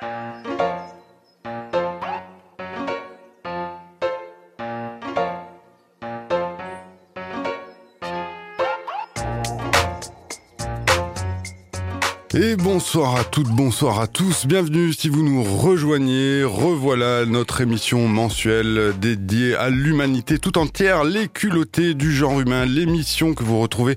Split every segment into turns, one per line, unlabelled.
Música Et bonsoir à toutes, bonsoir à tous, bienvenue si vous nous rejoignez, revoilà notre émission mensuelle dédiée à l'humanité tout entière, les culottés du genre humain, l'émission que vous retrouvez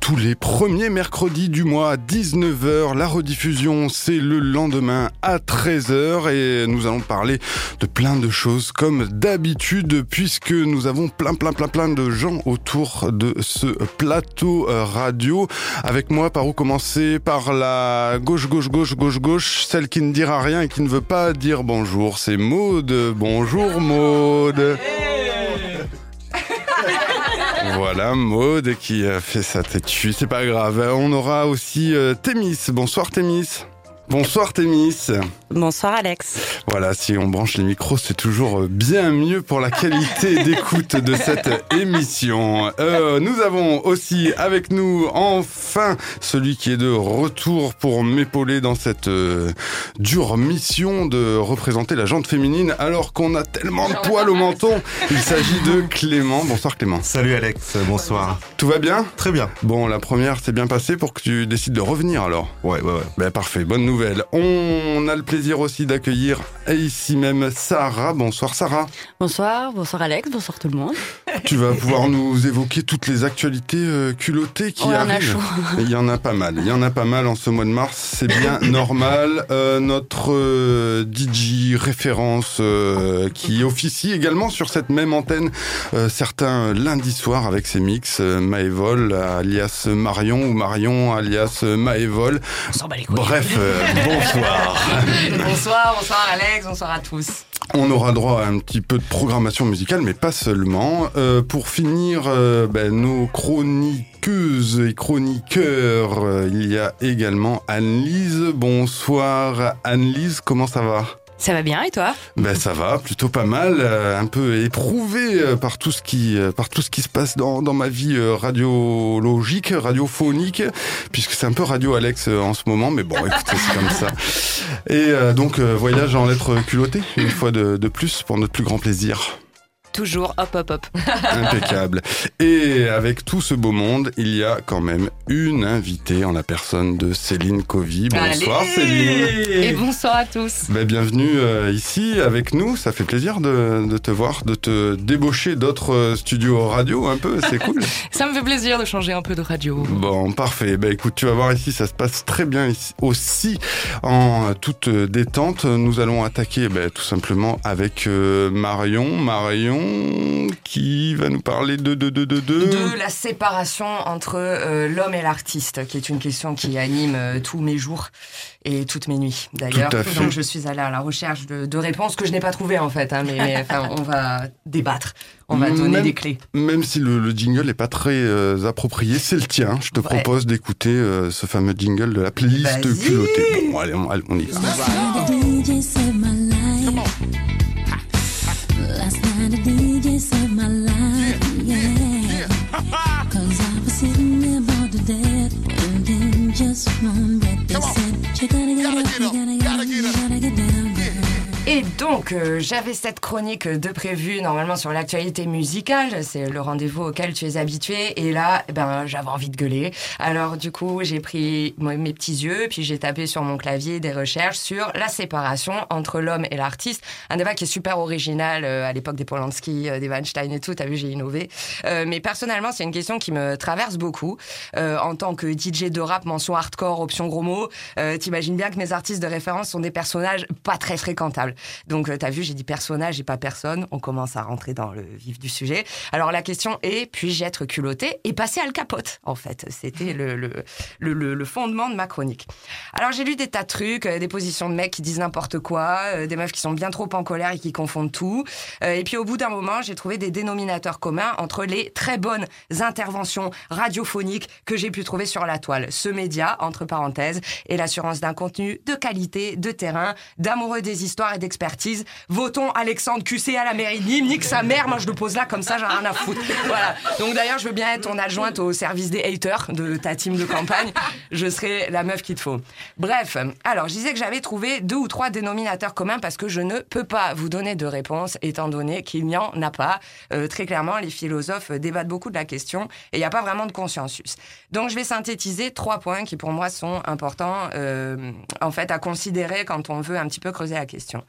tous les premiers mercredis du mois à 19h, la rediffusion c'est le lendemain à 13h et nous allons parler de plein de choses comme d'habitude puisque nous avons plein plein plein plein de gens autour de ce plateau radio. Avec moi, par où commencer? Par la gauche, gauche, gauche, gauche, gauche, celle qui ne dira rien et qui ne veut pas dire bonjour, c'est Maude. Bonjour Maude. Voilà, Maude qui a fait sa tête c'est pas grave. On aura aussi euh, Thémis. Bonsoir Thémis. Bonsoir Thémis.
Bonsoir Alex.
Voilà, si on branche les micros, c'est toujours bien mieux pour la qualité d'écoute de cette émission. Euh, nous avons aussi avec nous enfin celui qui est de retour pour m'épauler dans cette euh, dure mission de représenter la jante féminine alors qu'on a tellement de poils au menton. Il s'agit de Clément. Bonsoir Clément.
Salut Alex, bonsoir.
Tout va bien?
Très bien.
Bon, la première s'est bien passée pour que tu décides de revenir alors.
Ouais, ouais, ouais.
Ben parfait, bonne nouvelle. On a le plaisir aussi d'accueillir ici même Sarah. Bonsoir Sarah.
Bonsoir, bonsoir Alex, bonsoir tout le monde.
Tu vas pouvoir nous évoquer toutes les actualités euh, culottées qui
Oh,
arrivent. Il y en a pas mal. Il y en a pas mal en ce mois de mars. C'est bien normal. Euh, notre euh, DJ référence euh, qui officie également sur cette même antenne certains lundis soirs avec ses mix Maëvol alias Marion ou Marion alias Maëvol.
On s'en bat les couilles.
Bref, bonsoir.
bonsoir, bonsoir Alex, bonsoir à tous.
On aura droit à un petit peu de programmation musicale, mais pas seulement. Euh, pour finir, euh, ben, nos chroniqueuses et chroniqueurs, euh, il y a également Anne-Lise. Bonsoir Anne-Lise, comment ça va?
Ça va bien et toi
ben ça va, plutôt pas mal, euh, un peu éprouvé euh, par tout ce qui euh, par tout ce qui se passe dans, dans ma vie euh, radiologique, radiophonique, puisque c'est un peu radio Alex euh, en ce moment, mais bon, écoutez, c'est comme ça. Et euh, donc euh, voyage en lettres culottées une fois de, de plus pour notre plus grand plaisir.
Toujours hop hop hop.
Impeccable. Et avec tout ce beau monde, il y a quand même une invitée en la personne de Céline Covy. Bonsoir
Allez
Céline.
Et bonsoir à tous.
Ben, bienvenue euh, ici avec nous. Ça fait plaisir de, de te voir, de te débaucher d'autres euh, studios radio un peu. C'est cool.
Ça me fait plaisir de changer un peu de radio.
Bon, parfait. Ben écoute, tu vas voir ici, ça se passe très bien ici aussi en toute détente. Nous allons attaquer ben, tout simplement avec euh, Marion. Marion qui va nous parler de de de de de.
De la séparation entre euh, l'homme et l'artiste, qui est une question qui anime euh, tous mes jours et toutes mes nuits d'ailleurs. Donc je suis allée à la recherche de, de réponses que je n'ai pas trouvées en fait, hein, mais, mais, enfin, on va débattre, on va donner
Même-
des clés.
Même si le, le jingle n'est pas très euh, approprié, c'est le tien. Je te
Ouais.
propose d'écouter euh, ce fameux jingle de la playlist culottée. Bon, allez, on, allez, on y va.
The DJ saved my life. Last night the DJ saved my life. Yeah. Cause I was sitting there bored to death. And in just one breath they said, You gotta get up, you gotta get
Et donc, euh, j'avais cette chronique de prévue normalement sur l'actualité musicale. C'est le rendez-vous auquel tu es habitué. Et là, eh ben, j'avais envie de gueuler. Alors, du coup, j'ai pris mes petits yeux, puis j'ai tapé sur mon clavier des recherches sur la séparation entre l'homme et l'artiste. Un débat qui est super original euh, à l'époque des Polanski, euh, des Weinstein et tout. T'as vu, j'ai innové. Euh, mais personnellement, c'est une question qui me traverse beaucoup. Euh, en tant que DJ de rap, mention hardcore, option gros mots, euh, t'imagines bien que mes artistes de référence sont des personnages pas très fréquentables. Donc, euh, t'as vu, j'ai dit personnage et pas personne. On commence à rentrer dans le vif du sujet. Alors, la question est, puis-je être culotté et passer à le capote, en fait? C'était le, le, le, le- fondement de ma chronique. Alors, j'ai lu des tas de trucs, euh, des positions de mecs qui disent n'importe quoi, euh, des meufs qui sont bien trop en colère et qui confondent tout. Et puis, au bout d'un moment, j'ai trouvé des dénominateurs communs entre les très bonnes interventions radiophoniques que j'ai pu trouver sur la toile. Ce média, entre parenthèses, et l'assurance d'un contenu de qualité, de terrain, d'amoureux des histoires et Votons Alexandre QC à la mairie Nîmes. Nique sa mère, moi je le pose là comme ça, j'ai rien à foutre. Voilà. Donc d'ailleurs, je veux bien être ton adjointe au service des haters de ta team de campagne. Je serai la meuf qu'il te faut. Bref, alors je disais que j'avais trouvé deux ou trois dénominateurs communs parce que je ne peux pas vous donner de réponse étant donné qu'il n'y en a pas. Euh, très clairement, les philosophes débattent beaucoup de la question et il n'y a pas vraiment de consensus. Donc je vais synthétiser trois points qui pour moi sont importants euh, en fait à considérer quand on veut un petit peu creuser la question.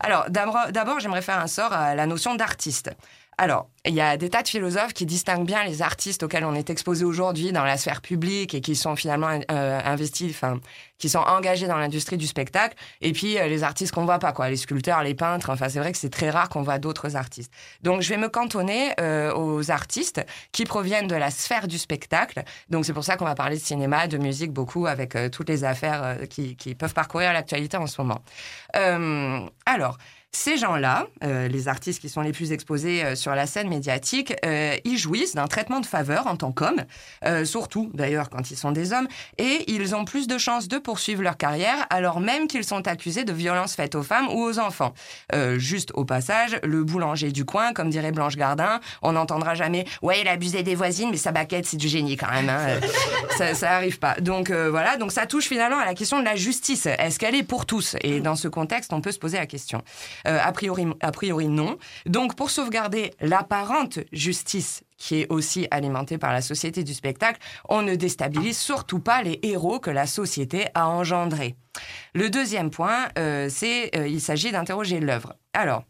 Alors d'abord, j'aimerais faire un sort à la notion d'artiste. Alors, il y a des tas de philosophes qui distinguent bien les artistes auxquels on est exposé aujourd'hui dans la sphère publique et qui sont finalement euh, investis, enfin, qui sont engagés dans l'industrie du spectacle, et puis euh, les artistes qu'on voit pas, quoi, les sculpteurs, les peintres. Enfin, c'est vrai que c'est très rare qu'on voit d'autres artistes. Donc, je vais me cantonner euh, aux artistes qui proviennent de la sphère du spectacle. Donc, c'est pour ça qu'on va parler de cinéma, de musique beaucoup, avec toutes les affaires qui, qui peuvent parcourir l'actualité en ce moment. Alors. Ces gens-là, euh, les artistes qui sont les plus exposés euh, sur la scène médiatique, euh, ils jouissent d'un traitement de faveur en tant qu'hommes, euh, surtout d'ailleurs quand ils sont des hommes, et ils ont plus de chances de poursuivre leur carrière alors même qu'ils sont accusés de violences faites aux femmes ou aux enfants. Euh, juste au passage, le boulanger du coin, comme dirait Blanche Gardin, on n'entendra jamais « Ouais, il abusait des voisines, mais sa baguette, c'est du génie quand même. hein. Euh, ça, ça arrive pas. Donc voilà, donc ça touche finalement à la question de la justice. Est-ce qu'elle est pour tous? Et dans ce contexte, on peut se poser la question. Euh, a, priori, a non. Donc, pour sauvegarder l'apparente justice qui est aussi alimentée par la société du spectacle, on ne déstabilise surtout pas les héros que la société a engendrés. Le deuxième point, euh, c'est euh, il s'agit d'interroger l'œuvre. Alors,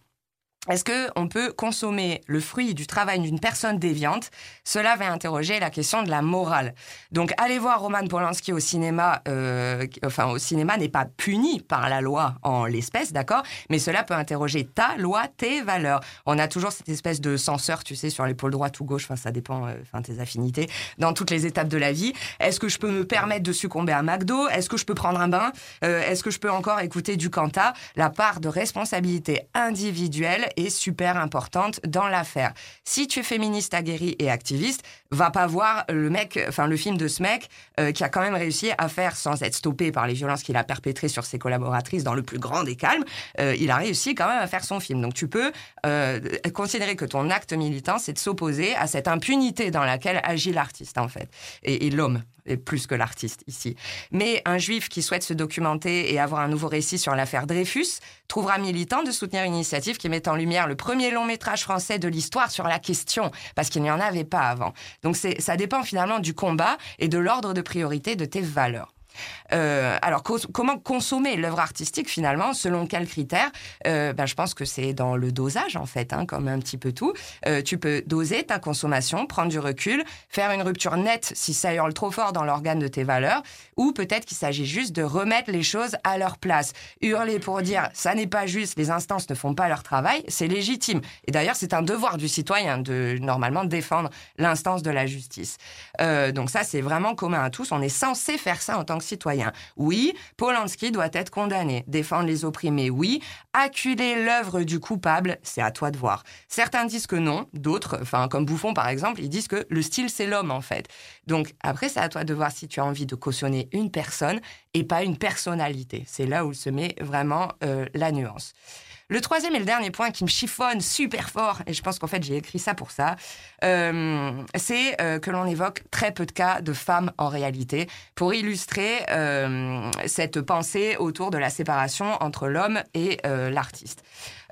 est-ce que on peut consommer le fruit du travail d'une personne déviante? Cela va interroger la question de la morale. Donc, aller voir Roman Polanski au cinéma, euh, enfin au cinéma n'est pas puni par la loi en l'espèce, d'accord? Mais cela peut interroger ta loi, tes valeurs. On a toujours cette espèce de censeur, tu sais, sur l'épaule droite ou gauche. Enfin, ça dépend, euh, enfin tes affinités dans toutes les étapes de la vie. Est-ce que je peux me permettre de succomber à McDo? Est-ce que je peux prendre un bain? Euh, Est-ce que je peux encore écouter du Canta La part de responsabilité individuelle est super importante dans l'affaire. Si tu es féministe aguerri et activiste, va pas voir le mec, enfin le film de ce mec euh, qui a quand même réussi à faire, sans être stoppé par les violences qu'il a perpétrées sur ses collaboratrices dans le plus grand des calmes, euh, il a réussi quand même à faire son film. Donc tu peux euh, considérer que ton acte militant, c'est de s'opposer à cette impunité dans laquelle agit l'artiste en fait, et, et l'homme et plus que l'artiste ici. Mais un juif qui souhaite se documenter et avoir un nouveau récit sur l'affaire Dreyfus trouvera militant de soutenir une initiative qui met en lumière le premier long métrage français de l'histoire sur la question, parce qu'il n'y en avait pas avant. Donc ça dépend finalement du combat et de l'ordre de priorité de tes valeurs. Euh, alors, comment consommer l'œuvre artistique finalement Selon quels critères? Euh, ben, Je pense que c'est dans le dosage en fait, hein, comme un petit peu tout. Euh, tu peux doser ta consommation, prendre du recul, faire une rupture nette si ça hurle trop fort dans l'organe de tes valeurs, ou peut-être qu'il s'agit juste de remettre les choses à leur place. Hurler pour dire ça n'est pas juste, les instances ne font pas leur travail, c'est légitime. Et d'ailleurs, c'est un devoir du citoyen de normalement défendre l'instance de la justice. Donc ça, c'est vraiment commun à tous. On est censé faire ça en tant que Oui, Polanski doit être condamné. Défendre les opprimés, oui. Acculer l'œuvre du coupable, c'est à toi de voir. Certains disent que non, d'autres, enfin comme Bouffon par exemple, ils disent que le style c'est l'homme en fait. Donc après, c'est à toi de voir si tu as envie de cautionner une personne et pas une personnalité. C'est là où se met vraiment euh, la nuance. Le troisième et le dernier point qui me chiffonne super fort, et je pense qu'en fait j'ai écrit ça pour ça, euh, c'est euh, que l'on évoque très peu de cas de femmes en réalité pour illustrer euh, cette pensée autour de la séparation entre l'homme et l'artiste.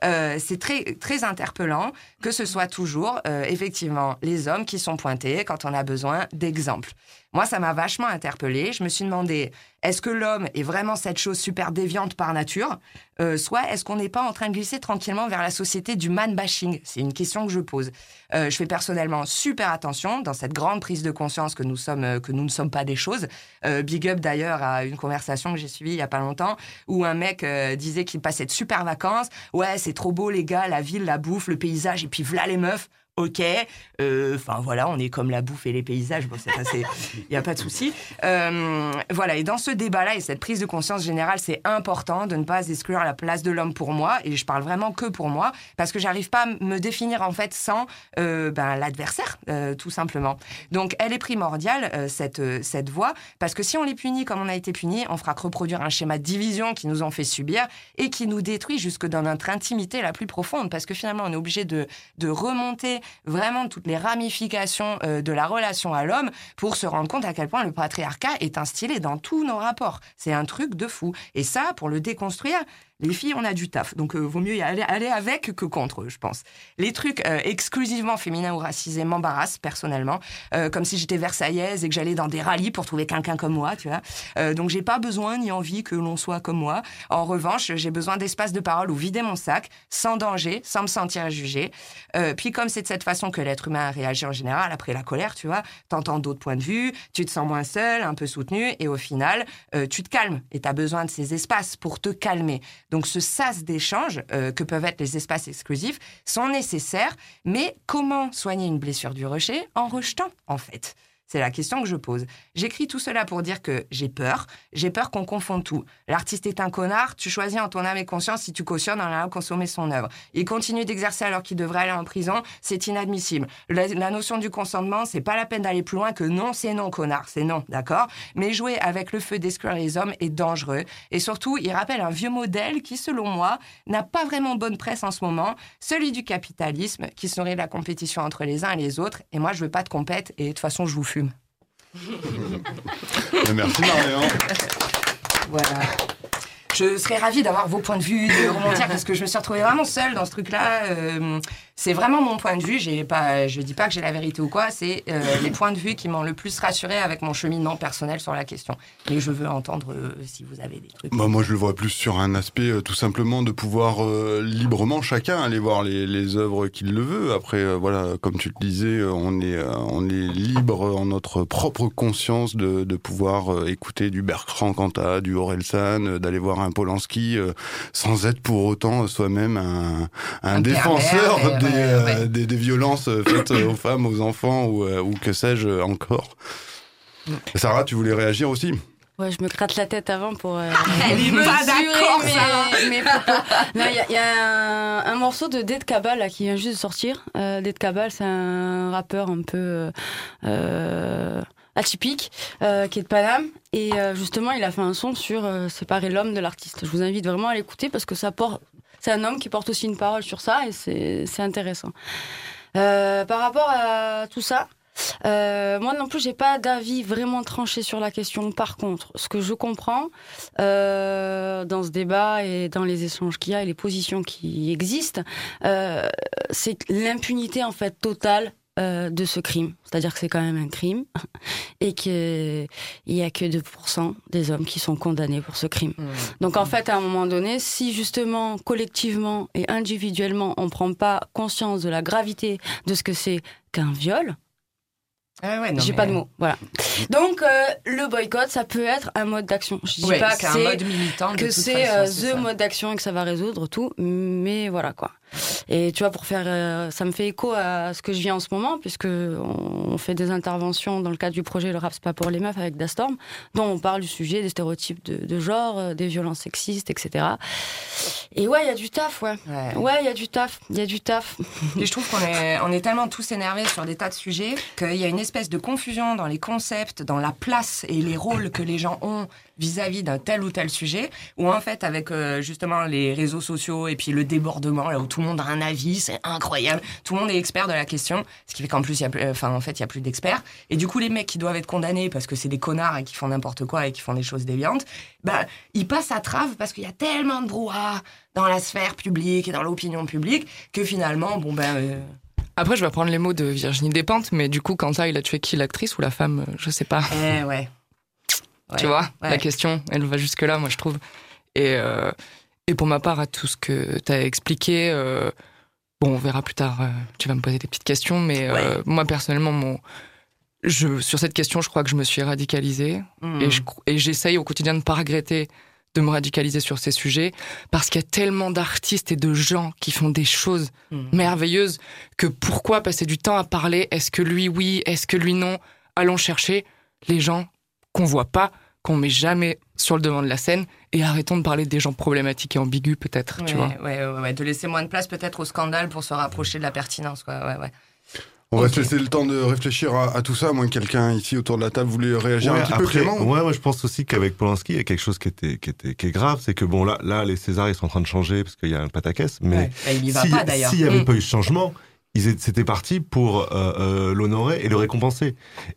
C'est très très interpellant que ce soit toujours effectivement les hommes qui sont pointés quand on a besoin d'exemples. Moi, ça m'a vachement interpellée. Je me suis demandé, est-ce que l'homme est vraiment cette chose super déviante par nature Euh, Soit est-ce qu'on n'est pas en train de glisser tranquillement vers la société du man-bashing? C'est une question que je pose. Euh, je fais personnellement super attention dans cette grande prise de conscience que nous sommes, euh, que nous ne sommes pas des choses. Euh, big up d'ailleurs à une conversation que j'ai suivie il y a pas longtemps où un mec euh, disait qu'il passait de super vacances. Ouais, c'est trop beau les gars, la ville, la bouffe, le paysage et puis voilà les meufs. Ok. Euh, Enfin voilà, on est comme la bouffe et les paysages. Bon, il n'y a pas de souci. Euh, voilà, et dans ce débat-là et cette prise de conscience générale, c'est important de ne pas exclure la place de l'homme pour moi. Et je parle vraiment que pour moi, parce que j'arrive pas à me définir en fait sans euh, ben, l'adversaire, euh, tout simplement. Donc elle est primordiale, euh, cette, cette voie, parce que si on les punit comme on a été puni, on fera que reproduire un schéma de division qui nous ont fait subir et qui nous détruit jusque dans notre intimité la plus profonde, parce que finalement on est obligé de, de remonter vraiment toutes les ramifications euh, de la relation à l'homme pour se rendre compte à quel point le patriarcat est instillé dans tous nos rapports. C'est un truc de fou. Et ça, pour le déconstruire, les filles, on a du taf. Donc, euh, vaut mieux y aller, avec que contre, je pense. Les trucs euh, exclusivement féminins ou racisés m'embarrassent, personnellement. Euh, comme si j'étais versaillaise et que j'allais dans des rallyes pour trouver quelqu'un comme moi, tu vois. Donc, j'ai pas besoin ni envie que l'on soit comme moi. En revanche, j'ai besoin d'espace de parole où vider mon sac, sans danger, sans me sentir jugée. Puis, comme c'est de cette façon que l'être humain réagit en général, après la colère, tu vois, t'entends d'autres points de vue, tu te sens moins seul, un peu soutenu, et au final, tu te calmes. Et tu as besoin de ces espaces pour te calmer. Donc ce sas d'échange euh, que peuvent être les espaces exclusifs sont nécessaires, mais comment soigner une blessure du rocher? En rejetant en fait c'est la question que je pose. J'écris tout cela pour dire que j'ai peur. J'ai peur qu'on confonde tout. L'artiste est un connard. Tu choisis en ton âme et conscience si tu cautionnes en allant consommer son œuvre. Il continue d'exercer alors qu'il devrait aller en prison. C'est inadmissible. La, notion du consentement, c'est pas la peine d'aller plus loin que non, c'est non, connard. C'est non, d'accord? Mais jouer avec le feu d'exclure les hommes est dangereux. Et surtout, il rappelle un vieux modèle qui, selon moi, n'a pas vraiment bonne presse en ce moment. Celui du capitalisme, qui serait la compétition entre les uns et les autres. Et moi, je veux pas de compète. Et de toute façon, je vous fume.
Merci Marion.
Voilà. Je serais ravie d'avoir vos points de vue, de rebondir, parce que je me suis retrouvée vraiment seule dans ce truc-là. Euh, c'est vraiment mon point de vue. J'ai pas, je dis pas que j'ai la vérité ou quoi. C'est euh, les points de vue qui m'ont le plus rassurée avec mon cheminement personnel sur la question. Et je veux entendre euh, si vous avez des trucs.
Bah, moi, je le vois plus sur un aspect euh, tout simplement de pouvoir euh, librement chacun aller voir les, les œuvres qu'il le veut. Après, euh, voilà, comme tu le disais, on est, euh, on est libre en notre propre conscience de, de pouvoir écouter du Bertrand Cantat, du Orelsan, euh, d'aller voir un Polanski, euh, sans être pour autant soi-même un, un,
Un
défenseur
pervers,
des, euh,
ouais.
des, des violences euh, faites euh, aux femmes, aux enfants ou, euh, ou que sais-je encore. Sarah, tu voulais réagir aussi
Ouais, je me gratte la tête avant pour. euh,
Elle est
mesurer
pas d'accord,
mes- mes il y a, il y a un, un morceau de Dead Cabal là, qui vient juste de sortir. Euh, Dead Cabal, c'est un rappeur un peu euh, euh, atypique euh, qui est de Paname. Et euh, justement, il a fait un son sur euh, séparer l'homme de l'artiste. Je vous invite vraiment à l'écouter parce que ça porte. C'est un homme qui porte aussi une parole sur ça et c'est intéressant. Euh, par rapport à tout ça, euh, moi non plus, j'ai pas d'avis vraiment tranché sur la question. Par contre, ce que je comprends euh, dans ce débat et dans les échanges qu'il y a et les positions qui existent, c'est l'impunité en fait totale euh, de ce crime. C'est-à-dire que c'est quand même un crime et qu'il y a que 2% des hommes qui sont condamnés pour ce crime. Donc en fait, à un moment donné, si justement, collectivement et individuellement, on prend pas conscience de la gravité de ce que c'est qu'un viol,
Ah ouais,
j'ai
mais-
pas de mots. Voilà. Donc euh, le boycott, ça peut être un mode d'action. Je dis
Ouais,
pas que
c'est mode militant.
que c'est euh, the mode d'action et que ça va résoudre tout, mais voilà quoi. Et tu vois, pour faire, euh, ça me fait écho à ce que je vis en ce moment, puisque on, fait des interventions dans le cadre du projet Le rap c'est pas pour les meufs avec Dastorm, dont on parle du sujet des stéréotypes de, de genre, euh, des violences sexistes, etc. Et ouais, il y a du taf, ouais.
Ouais.
Ouais, il y a du taf, il y a du taf.
Et je trouve qu'on est, on est tellement tous énervés sur des tas de sujets qu'il y a une espèce de confusion dans les concepts, dans la place et les rôles que les gens ont vis-à-vis d'un tel ou tel sujet, où en fait, avec euh, justement les réseaux sociaux et puis le débordement, là où tout le monde a un avis, c'est incroyable, tout le monde est expert de la question, ce qui fait qu'en plus, y a, en fait, il y a plus d'experts. Et du coup, les mecs qui doivent être condamnés parce que c'est des connards et qui font n'importe quoi et qui font des choses déviantes, bah, ils passent à trave parce qu'il y a tellement de brouhaha dans la sphère publique et dans l'opinion publique que finalement, bon ben.
Après, je vais prendre les mots de Virginie Despentes, mais du coup, Quentin, il a tué qui L'actrice ou la femme euh, Je sais pas.
Eh ouais.
tu vois,
ouais.
la question, elle va jusque-là, moi, je trouve. Et, euh, et pour ma part, à tout ce que tu as expliqué, euh, bon, on verra plus tard, euh, tu vas me poser des petites questions, mais moi, personnellement, mon, je, sur cette question, je crois que je me suis radicalisée.
Mm.
Et je- et j'essaye au quotidien de ne pas regretter de me radicaliser sur ces sujets parce qu'il y a tellement d'artistes et de gens qui font des choses
Mm.
merveilleuses que pourquoi passer du temps à parler? Est-ce que lui oui? Est-ce que lui non? Allons chercher les gens qu'on voit pas, qu'on met jamais sur le devant de la scène et arrêtons de parler des gens problématiques et ambigus peut-être, tu
Ouais,
vois.
ouais, ouais, de laisser moins de place peut-être au scandale pour se rapprocher de la pertinence. Quoi. Ouais, ouais.
On va se laisser le temps de réfléchir à, à tout ça. Moi, quelqu'un ici autour de la table voulait réagir
Ouais,
un petit peu, Clément
ouais, ouais, je pense aussi qu'avec Polanski, il y a quelque chose qui était, qui était, qui est grave, c'est que bon, là, là, les Césars, ils sont en train de changer parce qu'il y a un pataquès, mais
Ouais.
Si-. S'il n'y avait
Mm.
pas eu ce changement, ils étaient- c'était parti pour euh, euh, l'honorer et le récompenser.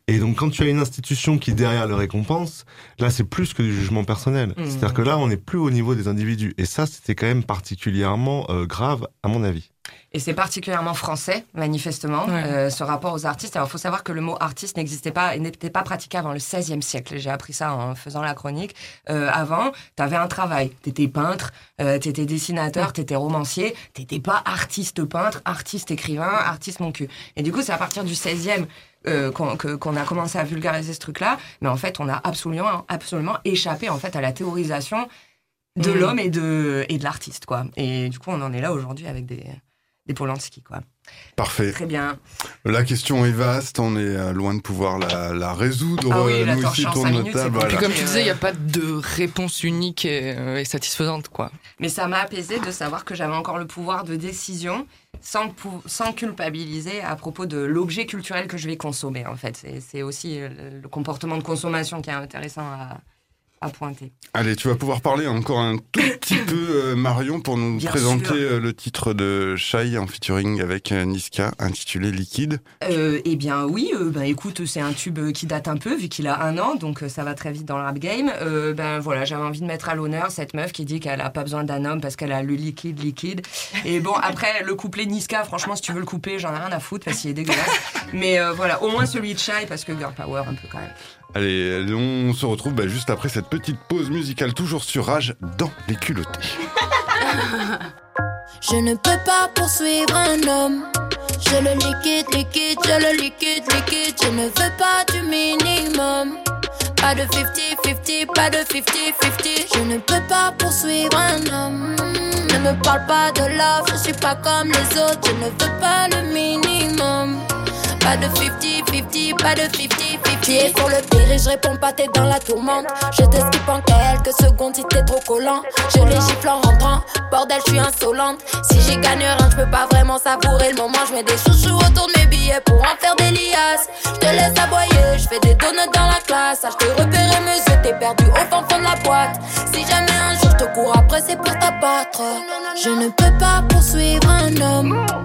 Et donc, quand tu as une institution qui derrière le récompense, là, c'est plus que du jugement personnel.
Mm.
C'est-à-dire que là, on n'est plus au niveau des individus. Et ça, c'était quand même particulièrement euh, grave, à mon avis.
Et c'est particulièrement français, manifestement,
Ouais.
euh, ce rapport aux artistes. Alors, il faut savoir que le mot artiste n'existait pas et n'était pas pratiqué avant le XVIe siècle. J'ai appris ça en faisant la chronique. Euh, avant, tu avais un travail. Tu étais peintre, euh, tu étais dessinateur, tu étais romancier. Tu n'étais pas artiste peintre, artiste écrivain, artiste mon cul. Et du coup, c'est à partir du XVIe euh, qu'on a commencé à vulgariser ce truc-là. Mais en fait, on a absolument, absolument échappé en fait, à la théorisation de
Mm.
l'homme et de, et de l'artiste. quoi. Et du coup, on en est là aujourd'hui avec des des Polanski, quoi.
Parfait.
Très bien.
La question est vaste. On est euh, loin de pouvoir la, la résoudre.
Ah oui, la
nous de notre
minutes,
table.
Et puis
voilà.
comme tu disais, il n'y a pas de réponse unique et, euh, et satisfaisante, quoi.
Mais ça m'a apaisé de savoir que j'avais encore le pouvoir de décision sans, sans culpabiliser à propos de l'objet culturel que je vais consommer, en fait. C'est- aussi euh, le, le comportement de consommation qui est intéressant à, à pointer.
Allez, tu vas pouvoir parler encore un tout petit peu, euh, Marion, pour nous
Bien
présenter
sûr.
euh, le titre de Shai en featuring avec euh, Niska, intitulé Liquide.
Euh, eh bien oui, euh, ben écoute, c'est un tube qui date un peu vu qu'il a un an, donc ça va très vite dans le rap game. Ben voilà, j'avais envie de mettre à l'honneur cette meuf qui dit qu'elle a pas besoin d'un homme parce qu'elle a le liquide liquide. Et bon après le couplet Niska, franchement si tu veux le couper, j'en ai rien à foutre parce qu'il est dégueulasse. Mais voilà, au moins celui de Shai parce que girl power un peu quand même.
Allez, on se retrouve bah, juste après cette petite pause musicale, toujours sur Rage, dans les culottés.
Je ne peux pas poursuivre un homme. Je le liquide, liquide, je le liquide, liquide. Je ne veux pas du minimum. Pas de 50-50, pas de 50-50. Je ne peux pas poursuivre un homme. Ne me parle pas de love, je suis pas comme les autres. Je ne veux pas le minimum. Pas de 50-50, pas de 50-50. Tu es pour le pire je réponds pas, t'es dans la tourmente. Je te skip en quelques secondes si t'es trop collant. Je les gifle en rentrant, bordel, je suis insolente. Si j'ai gagné rien, je peux pas vraiment savourer le moment. Je mets des chouchous autour de mes billets pour en faire des liasses. Je te laisse aboyer, je fais des donuts dans la classe. Ah, je te repérer mes yeux, t'es perdu au fond fond de la boîte. Si jamais un jour je te cours après, c'est pour t'abattre. Je ne peux pas poursuivre un homme.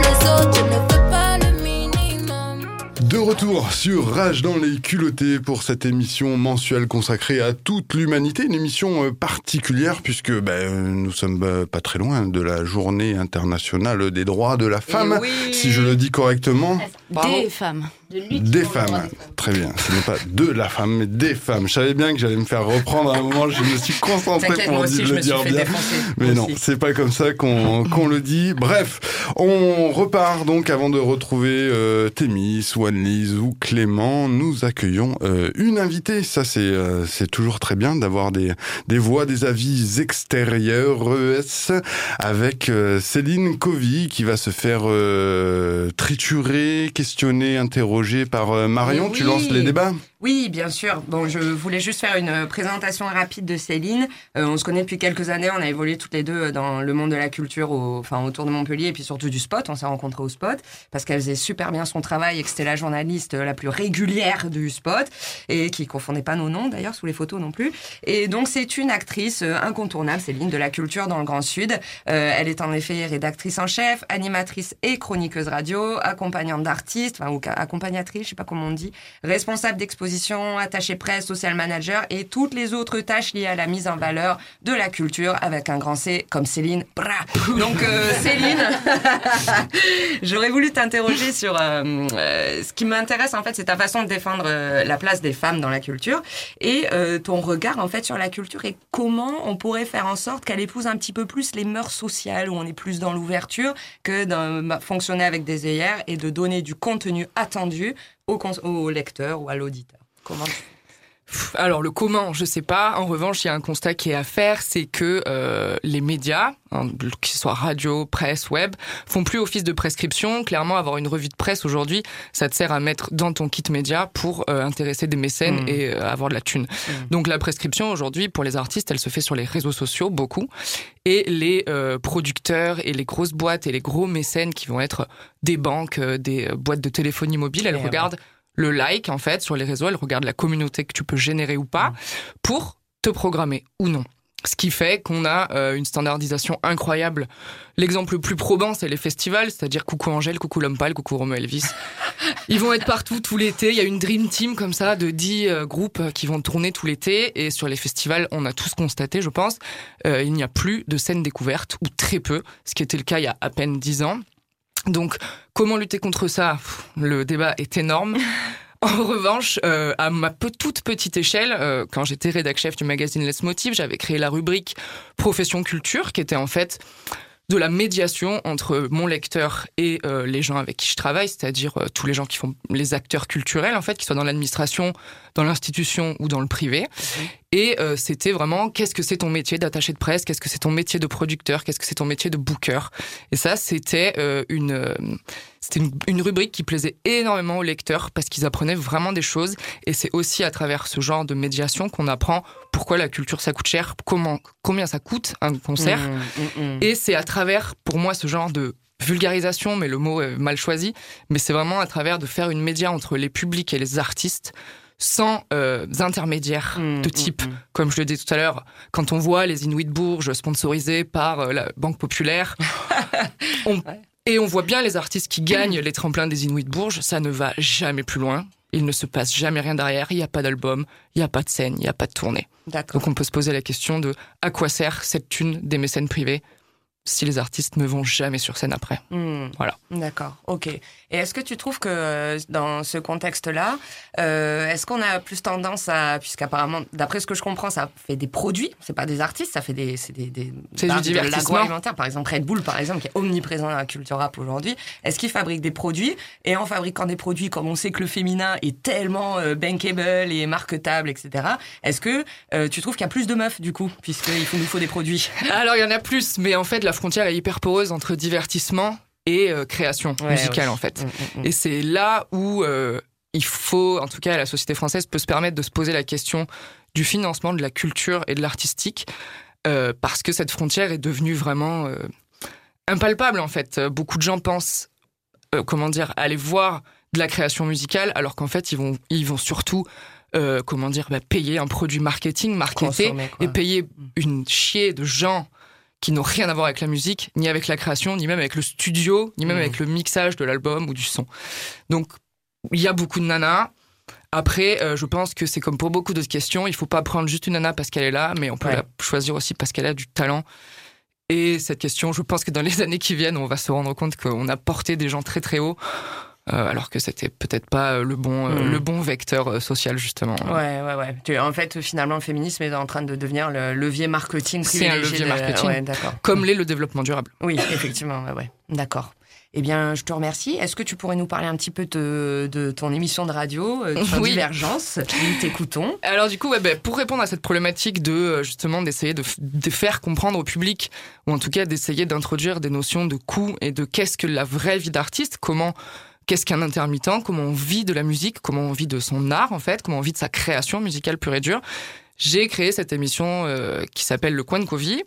retour sur Rage dans les culottés pour cette émission mensuelle consacrée à toute l'humanité, une émission euh, particulière puisque ben, nous sommes euh, pas très loin de la journée internationale des droits de la femme,
oui.
si je le dis correctement.
Bravo.
Des femmes.
Des femmes. Très bien. Ce n'est pas de la femme, mais des femmes. Je savais bien que j'allais me faire reprendre à un moment. Je me suis concentré pour
aussi,
le dire bien.
défoncer.
Mais non, c'est pas comme ça qu'on qu'on le dit. Bref, on repart donc avant de retrouver euh, Thémis, Wanlise ou Clément. Nous accueillons euh, une invitée. Ça, c'est euh, c'est toujours très bien d'avoir des, des voix, des avis extérieurs ES avec euh, Céline Covy qui va se faire euh, triturer, questionner, interroger par euh, Marion. Tu lances les débats?
Oui, bien sûr. Bon, je voulais juste faire une présentation rapide de Céline. Euh, on se connaît depuis quelques années. On a évolué toutes les deux dans le monde de la culture, au, enfin autour de Montpellier et puis surtout du spot. On s'est rencontrés au spot parce qu'elle faisait super bien son travail et que c'était la journaliste la plus régulière du spot et qui confondait pas nos noms d'ailleurs sous les photos non plus. Et donc c'est une actrice euh, incontournable, Céline, de la culture dans le Grand Sud. Euh, elle est en effet rédactrice en chef, animatrice et chroniqueuse radio, accompagnante d'artistes, enfin, ou accompagnatrice, je sais pas comment on dit, responsable d'exposition d'exposition, attaché presse, social manager et toutes les autres tâches liées à la mise en valeur de la culture avec un grand C comme Céline. Donc euh, Céline, j'aurais voulu t'interroger sur euh, euh, ce qui m'intéresse en fait, c'est ta façon de défendre la place des femmes dans la culture et ton regard en fait sur la culture et comment on pourrait faire en sorte qu'elle épouse un petit peu plus les mœurs sociales où on est plus dans l'ouverture que dans bah, fonctionner avec des œillères et de donner du contenu attendu au lecteur ou à l'auditeur.
Alors le comment, je sais pas. En revanche, il y a un constat qui est à faire, c'est que euh, les médias, hein, que ce soit radio, presse, web, font plus office de prescription. Clairement, avoir une revue de presse aujourd'hui, ça te sert à mettre dans ton kit média pour euh, intéresser des mécènes
Mm.
et euh, avoir de la thune. Donc la prescription aujourd'hui pour les artistes, elle se fait sur les réseaux sociaux beaucoup, et les producteurs et les grosses boîtes et les gros mécènes qui vont être des banques, des boîtes de téléphonie mobile, elles
Et
regardent le like en fait sur les réseaux, elles regardent la communauté que tu peux générer ou pas pour te programmer ou non. Ce qui fait qu'on a euh, une standardisation incroyable. L'exemple le plus probant, c'est les festivals, c'est-à-dire coucou Angèle, coucou L'Homme Pâle, coucou Romo Elvis. Ils vont être partout tout l'été. Il y a une dream team comme ça de 10 euh, groupes qui vont tourner tout l'été. Et sur les festivals, on a tous constaté, je pense, euh, il n'y a plus de scènes découvertes, ou très peu, ce qui était le cas il y a à peine 10 ans. Donc, comment lutter contre ça? Le débat est énorme. En revanche, euh, à ma toute petite échelle, euh, quand j'étais rédac chef du magazine Les Motifs, j'avais créé la rubrique Profession Culture, qui était en fait de la médiation entre mon lecteur et euh, les gens avec qui je travaille, c'est-à-dire tous les gens qui font les acteurs culturels, en fait, qui soient dans l'administration, dans l'institution ou dans le privé. Et euh, c'était vraiment qu'est-ce que c'est ton métier d'attaché de presse, qu'est-ce que c'est ton métier de producteur, qu'est-ce que c'est ton métier de booker? Et ça, c'était euh, une, euh, c'était une, une rubrique qui plaisait énormément aux lecteurs parce qu'ils apprenaient vraiment des choses. Et c'est aussi à travers ce genre de médiation qu'on apprend pourquoi la culture ça coûte cher, comment, combien ça coûte un concert.
Mm, mm, mm.
Et c'est à travers, pour moi, ce genre de vulgarisation, mais le mot est mal choisi, mais c'est vraiment à travers de faire une média entre les publics et les artistes sans euh, intermédiaires
Mm,
de
mm,
type,
mm.
comme je le disais tout à l'heure, quand on voit les Inuits de Bourges sponsorisés par euh, la Banque Populaire, on-
Ouais.
et on voit bien les artistes qui gagnent les tremplins des Inuits de Bourges, ça ne va jamais plus loin. Il ne se passe jamais rien derrière, il n'y a pas d'album, il n'y a pas de scène, il n'y a pas de tournée. Donc on peut se poser la question de à quoi sert cette thune des mécènes privés si les artistes ne vont jamais sur scène après.
Hmm.
Voilà.
D'accord, ok. Et est-ce que tu trouves que dans ce contexte-là, euh, est-ce qu'on a plus tendance à, puisqu'apparemment, d'après ce que je comprends, ça fait des produits, c'est pas des artistes, ça fait des, c'est des, des
C'est du divertissement.
l'agroalimentaire, par exemple Red Bull, par exemple, qui est omniprésent dans la culture rap aujourd'hui. Est-ce qu'ils fabriquent des produits et en fabriquant des produits, comme on sait que le féminin est tellement euh, bankable et marketable, etc. Est-ce que euh, tu trouves qu'il y a plus de meufs du coup, puisqu'il faut, nous faut des produits?
Alors il y en a plus, mais en fait la frontière est hyper poreuse entre divertissement et euh, création
Ouais,
musicale
ouais.
en fait.
Mm, mm, mm.
Et c'est là où euh, il faut, en tout cas la société française peut se permettre de se poser la question du financement de la culture et de l'artistique, euh, parce que cette frontière est devenue vraiment impalpable en fait. Beaucoup de gens pensent, comment dire, aller voir de la création musicale, alors qu'en fait ils vont, ils vont surtout, comment dire, bah, payer un produit marketing,
quoi.
et payer une chier de gens qui n'ont rien à voir avec la musique, ni avec la création, ni même avec le studio, ni même
Mhm.
avec le mixage de l'album ou du son. Donc, il y a beaucoup de nanas. Après, euh, je pense que c'est comme pour beaucoup d'autres questions, il faut pas prendre juste une nana parce qu'elle est là, mais on peut
Ouais.
la choisir aussi parce qu'elle a du talent. Et cette question, je pense que dans les années qui viennent, on va se rendre compte qu'on a porté des gens très très haut, alors que c'était peut-être pas euh, le bon, euh, le bon vecteur euh, social justement.
Ouais, ouais, ouais. Tu- En fait, finalement, le féminisme est en train de devenir le levier marketing
C'est un levier
de-
marketing.
Ouais.
Comme l'est le développement durable.
Oui, effectivement, ouais, ouais. D'accord. Eh bien, je te remercie. Est-ce que tu pourrais nous parler un petit peu de, de ton émission de radio, euh,
Oui.
Divergence Nous t'écoutons?
Alors du coup, ouais, ben, pour répondre à cette problématique de euh, justement d'essayer de, de faire comprendre au public, ou en tout cas d'essayer d'introduire des notions de coût et de qu'est-ce que la vraie vie d'artiste, comment qu'est-ce qu'un intermittent, comment on vit de la musique, comment on vit de son art en fait, comment on vit de sa création musicale pure et dure, j'ai créé cette émission euh, qui s'appelle Le Coin de Covy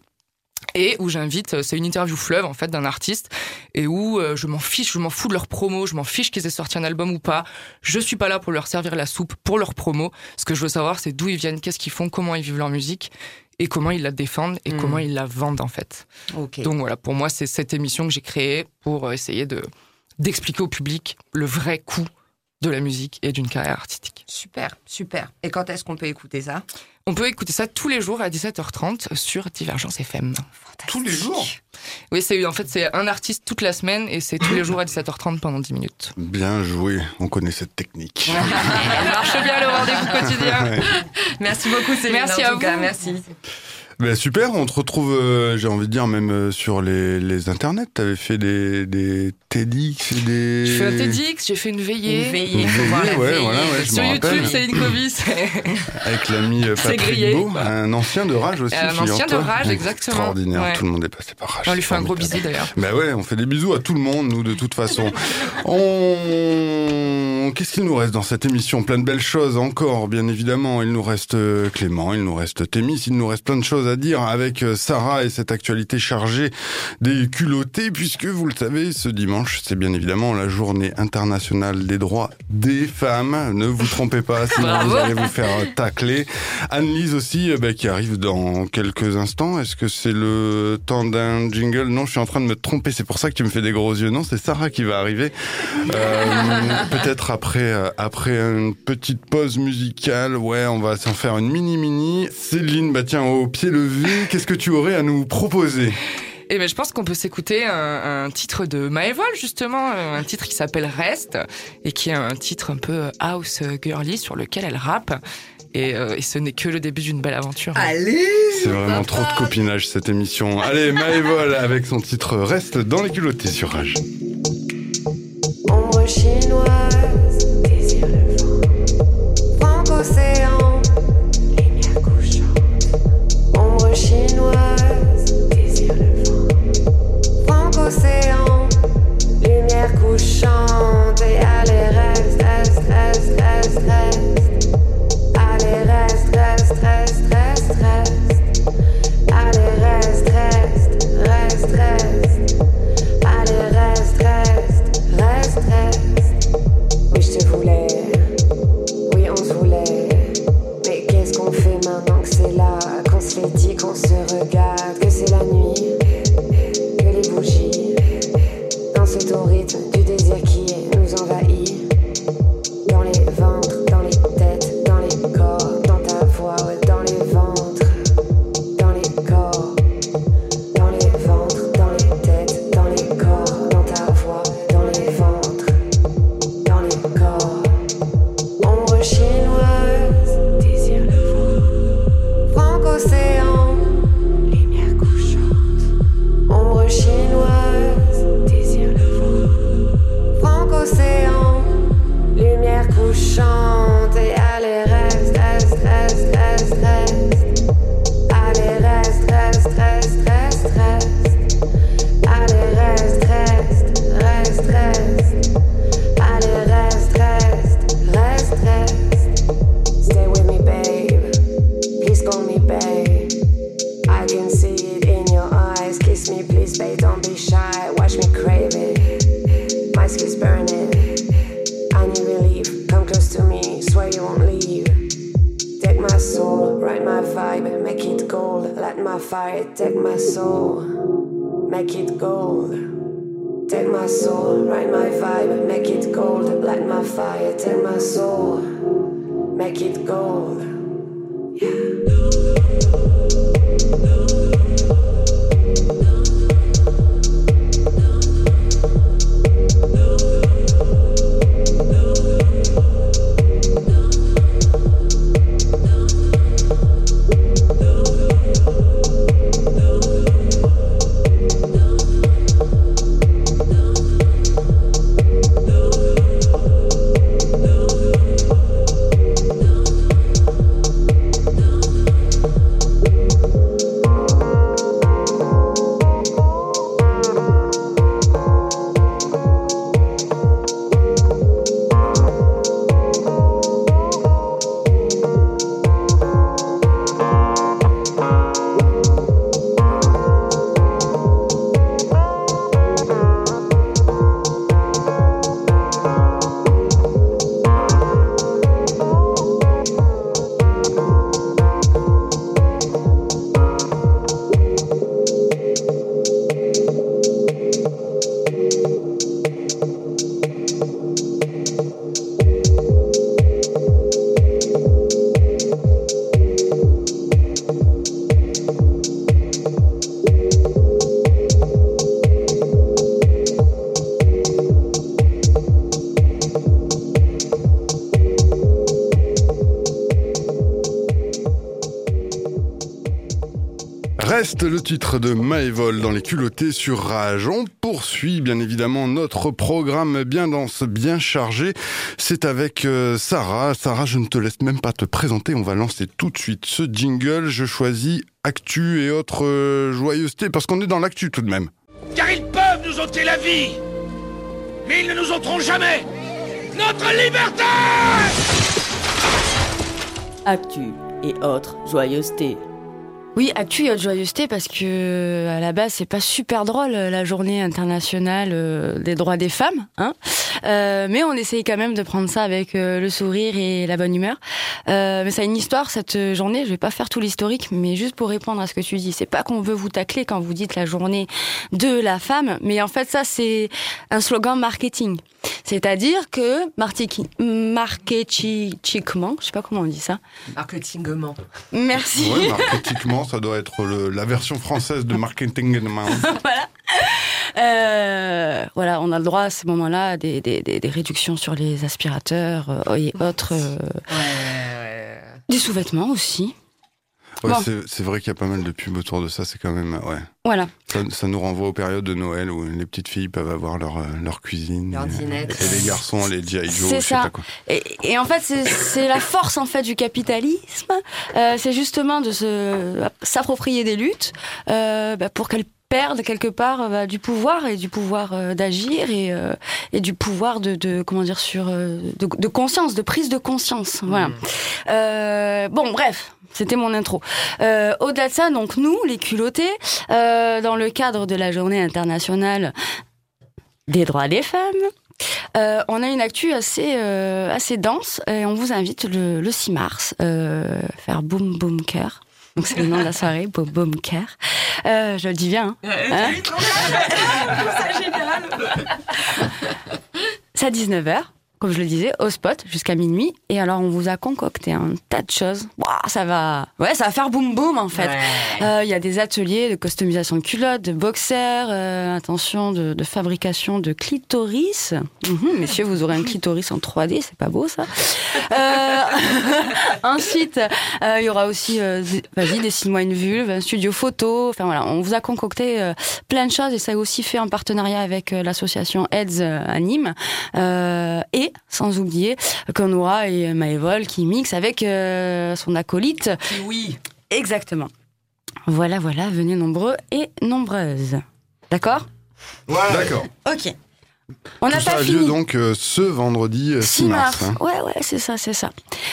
et où j'invite, euh, c'est une interview fleuve en fait d'un artiste et où euh, je m'en fiche, je m'en fous de leur promo, je m'en fiche qu'ils aient sorti un album ou pas. Je suis pas là pour leur servir la soupe pour leur promo. Ce que je veux savoir, c'est d'où ils viennent, qu'est-ce qu'ils font, comment ils vivent leur musique et comment ils la défendent et
Mm.
comment ils la vendent en fait. Donc voilà, pour moi, c'est cette émission que j'ai créée pour essayer de d'expliquer au public le vrai coût de la musique et d'une carrière artistique.
Super, super. Et quand est-ce qu'on peut écouter ça?
On peut écouter ça tous les jours à 17h30 sur Divergence FM.
Tous les jours?
Oui, c'est en fait c'est un artiste toute la semaine et c'est tous les jours à 17h30 pendant 10 minutes.
Bien joué, on connaît cette technique.
Elle marche bien le rendez-vous quotidien.
Ouais.
Merci beaucoup, Céline.
Merci
en
à
tout cas,
vous.
merci.
Ben, super, on te retrouve, euh, j'ai envie de dire, même euh, sur les, les internets. T'avais fait des, des TEDx et des...
J'ai fait un TEDx, j'ai fait une veillée.
Une veillée,
Une veillée, ouais,
veillée.
voilà, ouais, je
Sur YouTube. Céline Covis.
Avec l'ami euh, Patrick Beau, un ancien de Rage aussi.
Un ancien de. Rage, exactement.
Extraordinaire,
Ouais.
tout le monde est passé par Rage.
On lui fait un gros bisou d'ailleurs.
Bah ouais, on fait des bisous à tout le monde, nous, de toute façon. On... Qu'est-ce qu'il nous reste dans cette émission Plein de belles choses encore, bien évidemment. Il nous reste euh, Clément, il nous reste Thémis, il nous reste plein de choses à dire avec euh, Sarah et cette actualité chargée des culottés, puisque vous le savez, ce dimanche, c'est bien évidemment la journée internationale des droits des femmes. Ne vous trompez pas, sinon
Bravo.
vous allez vous faire euh, tacler. Anne-Lise aussi, bah, qui arrive dans quelques instants. Est-ce que c'est le temps d'un jingle? Non, je suis en train de me tromper. C'est pour ça que tu me fais des gros yeux. Non, c'est Sarah qui va arriver. Euh, Peut-être après, euh, après une petite pause musicale. Ouais, on va s'en faire une mini-mini. Céline, bah tiens, au pied levé, qu'est-ce que tu aurais à nous proposer?
Et ben, je pense qu'on peut s'écouter un, un titre de Maëvol, justement, euh, un titre qui s'appelle Rest, et qui est un titre un peu house girly sur lequel elle rappe. Et, euh, et ce n'est que le début d'une belle aventure.
Allez
C'est vraiment trop de copinage cette émission. Allez, Maëvol avec son titre Reste dans les culottés sur Rage.
Ombre chinoise, désire le vent. Franc-océan, lumière couchante. Ombre chinoise, désire le vent. Franc-océan, lumière couchante. Et allez, reste, reste, reste, reste, reste. Allez, reste, reste, reste, reste, reste. Reste, reste, reste, reste. Oui, on se voulait. Mais qu'est-ce qu'on fait maintenant que c'est là? Qu'on se l'est dit, qu'on se regarde, que c'est la nuit, que les bougies dansent au rythme le
titre de Maëvol dans les culottés sur Rage. On poursuit bien évidemment notre programme bien dense, bien chargé. C'est avec euh, Sarah. Sarah, je ne te laisse même pas te présenter. On va lancer tout de suite ce jingle. Je choisis actu et autres euh, joyeusetés parce qu'on est dans l'actu tout de même.
Car ils peuvent nous ôter la vie Mais ils ne nous ôteront jamais Notre liberté
Actu et autres joyeusetés.
Oui, actu et joyeuseté parce que à la base c'est pas super drôle euh, la journée internationale euh, des droits des femmes, hein. Euh, mais on essaye quand même de prendre ça avec euh, le sourire et la bonne humeur. Euh, mais ça a une histoire cette journée. Je vais pas faire tout l'historique, mais juste pour répondre à ce que tu dis, c'est pas qu'on veut vous tacler quand vous dites la journée de la femme, mais en fait ça c'est un slogan marketing. C'est-à-dire que marketing, marketingement, je sais pas comment on dit ça.
Marketingement.
Merci.
Ouais, marketingement, ça doit être le- la version française de marketing.
voilà. Euh, voilà, on a le droit à ce moment-là à des, des, des, des réductions sur les aspirateurs euh, et autres. euh, des sous-vêtements aussi.
Ouais,
Bon.
c'est- c'est vrai qu'il y a pas mal de pubs autour de ça. C'est quand même, ouais.
Voilà.
Ça, ça nous renvoie aux périodes de Noël où les petites filles peuvent avoir leur, euh, leur cuisine.
Leur
et,
dinette.
et les garçons, les G.I. Joe,
C'est
je sais
ça.
pas quoi.
Et, et en fait, c'est- c'est la force en fait du capitalisme. Euh, c'est justement de se s'approprier des luttes euh, bah, pour qu'elles perdent quelque part bah, du pouvoir et du pouvoir euh, d'agir et, euh, et du pouvoir de, de comment dire sur de, de conscience, de prise de conscience. Voilà. Euh, bon, bref. C'était mon intro. Euh, Au-delà de ça, donc nous, les culottés, euh, dans le cadre de la Journée internationale des droits des femmes, euh, on a une actu assez assez dense et on vous invite le, le 6 mars euh, faire Boom Boom Care. Donc c'est le nom de la soirée, Boom Boom Care. Euh, je le dis bien. Hein Hein c'est à 19h, comme je le disais, au spot jusqu'à minuit. Et alors on vous a concocté un tas de choses. Ouah, ça va, ouais, ça va faire boom boom en fait. Euh, Il y a des ateliers de customisation de culottes, de boxers, euh, attention, de, de fabrication de clitoris. Mhm, messieurs, vous aurez un clitoris en 3D, c'est pas beau ça Euh, Ensuite, euh, il y aura aussi, vas-y, dessine-moi une vulve, un studio photo. Enfin voilà, on vous a concocté plein de choses et ça est aussi fait en partenariat avec l'association AIDS à Nîmes. Et sans oublier qu'on aura et Maëvol qui mixe avec euh, son acolyte.
Oui.
Exactement. Voilà, voilà, venez nombreux et nombreuses. D'accord?
D'accord.
Ok. On n'a pas
a
fini.
lieu donc euh, ce vendredi euh, 6 mars. hein.
Ouais, ouais, c'est ça, c'est ça.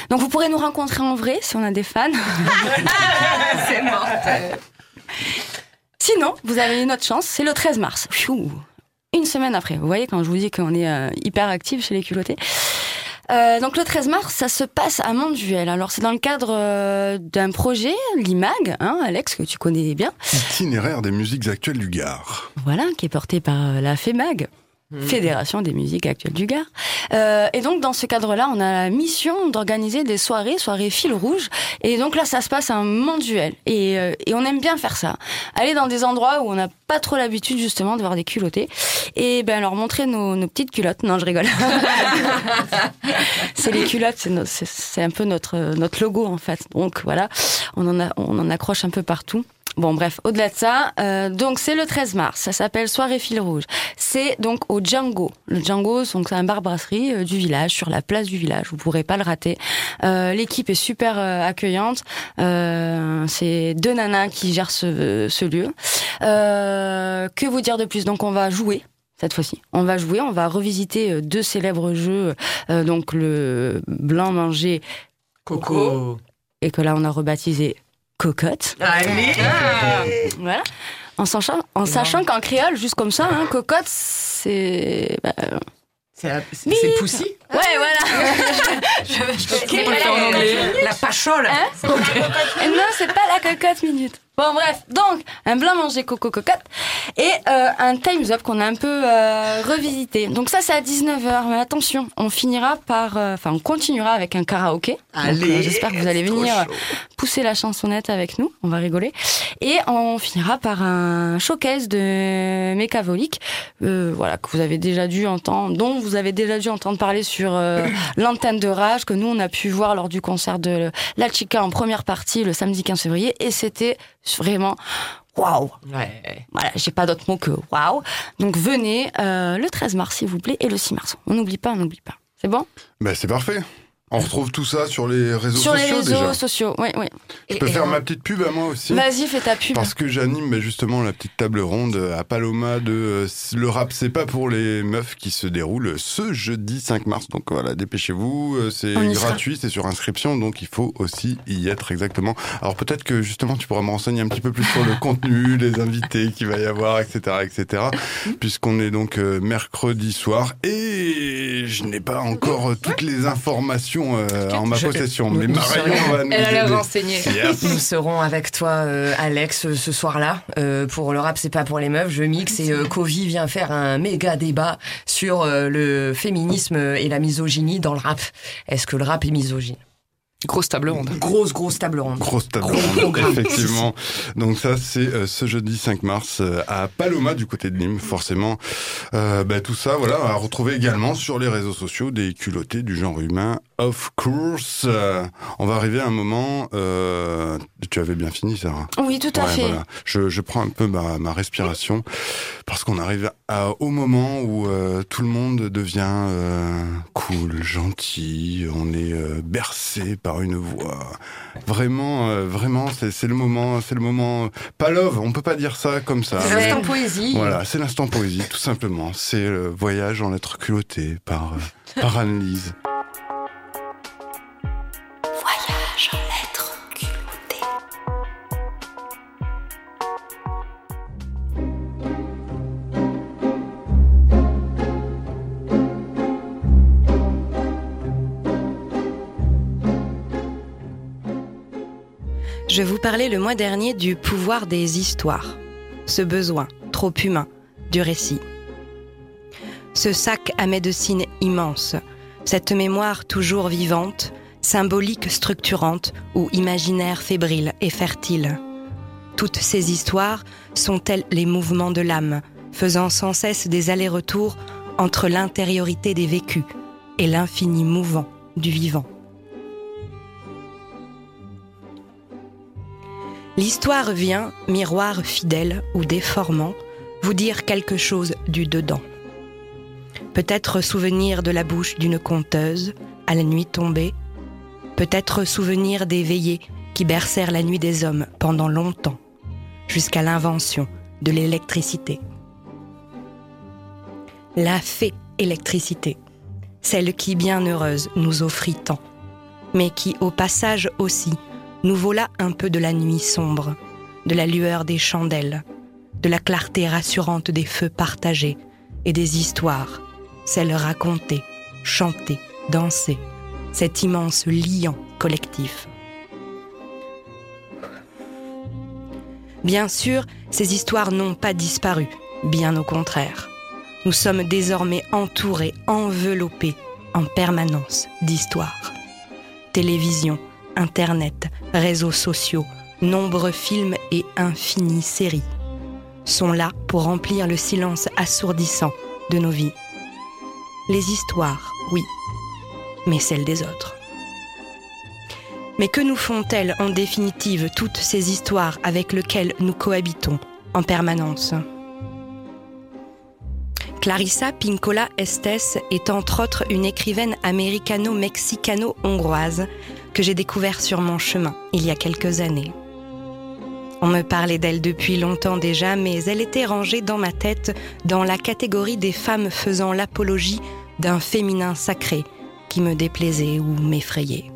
Donc vous pourrez nous rencontrer en vrai si on a des fans.
C'est mortel.
Sinon, vous avez une autre chance, c'est le 13 mars. Pfiou. Une semaine après. Vous voyez, quand je vous dis qu'on est euh, hyper actifs chez les culottés. Euh, donc le 13 mars, ça se passe à Montduel. Alors c'est dans le cadre euh, d'un projet, l'IMAG, hein, Alex, que tu connais bien,
Itinéraire des musiques actuelles du Gard.
voilà, qui est porté par la FEMAG. Fédération des musiques actuelles du Gard. Euh, et donc dans ce cadre-là, on a la mission d'organiser des soirées, soirées fil rouge. Et donc là, ça se passe un Montduel. Et, euh, et on aime bien faire ça. Aller dans des endroits où on n'a pas trop l'habitude justement de voir des culottés. Et ben leur montrer nos, nos petites culottes. Non, je rigole. c'est les culottes, c'est c'est- c'est un peu notre notre logo en fait. Donc voilà, on en a, on en accroche un peu partout. Bon bref, au-delà de ça, euh, donc c'est le 13 mars, ça s'appelle Soirée Fil Rouge. C'est donc au Django. Le Django, c'est un bar-brasserie euh, du village, sur la place du village, vous pourrez pas le rater. Euh, L'équipe est super euh, accueillante, euh, c'est deux nanas qui gèrent ce, ce lieu. Euh, que vous dire de plus? Donc on va jouer cette fois-ci. On va jouer, on va revisiter deux célèbres jeux, euh, donc le blanc mangé
Coco.
et que là on a rebaptisé cocotte.
Allez.
Voilà. En sachant, en sachant qu'en créole, juste comme ça, hein, cocotte, c'est. bah,
C'est la- Poussy
Ouais, voilà.
On le fait en anglais. La pachole.
Hein Et non, c'est pas la cocotte minute. Bon, bref. Donc, un blanc mangé coco cocotte et euh, un Time's Up qu'on a un peu euh, revisité. Donc ça, c'est à 19h. Mais attention, on finira par... euh, Enfin, on continuera avec un karaoké.
Allez,
J'espère que vous allez venir pousser la chansonnette avec nous. On va rigoler. Et on finira par un showcase de Mécavolique, voilà, que vous avez déjà dû entendre, dont vous avez déjà dû entendre parler sur l'antenne de Rage, que nous, on a pu voir lors du concert de La Chica en première partie le samedi 15 février. Et c'était vraiment waouh.
Ouais.
Voilà, j'ai pas d'autre mot que waouh. Donc venez euh, le 13 mars, s'il vous plaît, et le 6 mars. On n'oublie pas, on n'oublie pas. C'est bon?
Bah, c'est parfait. On retrouve tout ça sur les réseaux
Sur les
sociaux
réseaux
déjà.
sociaux, oui, oui.
Je
Et-
peux
et
faire
on-
ma petite pub à moi aussi.
Vas-y, fais ta pub.
Parce que j'anime bah, justement la petite table ronde à Paloma de euh, Le rap, c'est pas pour les meufs qui se déroule ce jeudi 5 mars. Donc voilà, dépêchez-vous. euh, C'est gratuit, c'est sur inscription, donc il faut aussi y être exactement. Alors peut-être que justement tu pourras me renseigner un petit peu plus sur le contenu, les invités qu'il va y avoir, etc., etc. Puisqu'on est donc euh, mercredi soir et je n'ai pas encore toutes les informations euh, en ma
Je-
possession.
nous-
Mais
nous
Marion
serions-
va nous
Elle a l'air
aider.
renseignée.
Yes.
Nous serons avec toi, euh, Alex, ce soir-là. Euh, pour le rap, c'est pas pour les meufs. Je mixe et euh, Kovi vient faire un méga débat sur euh, le féminisme et la misogynie dans le rap. Est-ce que le rap est misogyne?
Grosse table ronde.
Grosse, grosse table ronde.
Grosse table ronde, effectivement. Donc ça, c'est euh, ce jeudi 5 mars euh, à Paloma, du côté de Nîmes, forcément. Euh, bah, tout ça, voilà, à retrouver également sur les réseaux sociaux des culottés du genre humain, of course. Euh, on va arriver à un moment... Euh, tu avais bien fini, Sarah
Oui, tout à
Ouais,
fait.
voilà. je, je prends un peu ma, ma respiration parce qu'on arrive à, au moment où euh, tout le monde devient euh, cool, gentil, on est euh, bercé par une voix. Vraiment, euh, vraiment, c'est le moment, c'est le moment. Pas love, on peut pas dire ça comme ça.
C'est l'instant poésie.
Voilà, c'est l'instant poésie, tout simplement. C'est le voyage en lettres culottées par, euh, par Anne-Lise.
Parlais le mois dernier du pouvoir des histoires, ce besoin trop humain du récit. Ce sac à médecine immense, cette mémoire toujours vivante, symbolique structurante ou imaginaire fébrile et fertile. Toutes ces histoires sont-elles les mouvements de l'âme, faisant sans cesse des allers-retours entre l'intériorité des vécus et l'infini mouvant du vivant? L'histoire vient, miroir fidèle ou déformant, vous dire quelque chose du dedans. Peut-être souvenir de la bouche d'une conteuse à la nuit tombée, peut-être souvenir des veillées qui bercèrent la nuit des hommes pendant longtemps, jusqu'à l'invention de l'électricité. La fée électricité, celle qui, bien heureuse, nous offrit tant, mais qui, au passage aussi, nous vola un peu de la nuit sombre, de la lueur des chandelles, de la clarté rassurante des feux partagés et des histoires, celles racontées, chantées, dansées, cet immense liant collectif. Bien sûr, ces histoires n'ont pas disparu, bien au contraire. Nous sommes désormais entourés, enveloppés en permanence d'histoires. Télévision, Internet, réseaux sociaux, nombreux films et infinies séries sont là pour remplir le silence assourdissant de nos vies. Les histoires, oui, mais celles des autres. Mais que nous font-elles en définitive toutes ces histoires avec lesquelles nous cohabitons en permanence? Clarissa Pinkola Estes est entre autres une écrivaine américano-mexicano-hongroise que j'ai découvert sur mon chemin il y a quelques années. On me parlait d'elle depuis longtemps déjà, mais elle était rangée dans ma tête dans la catégorie des femmes faisant l'apologie d'un féminin sacré qui me déplaisait ou m'effrayait.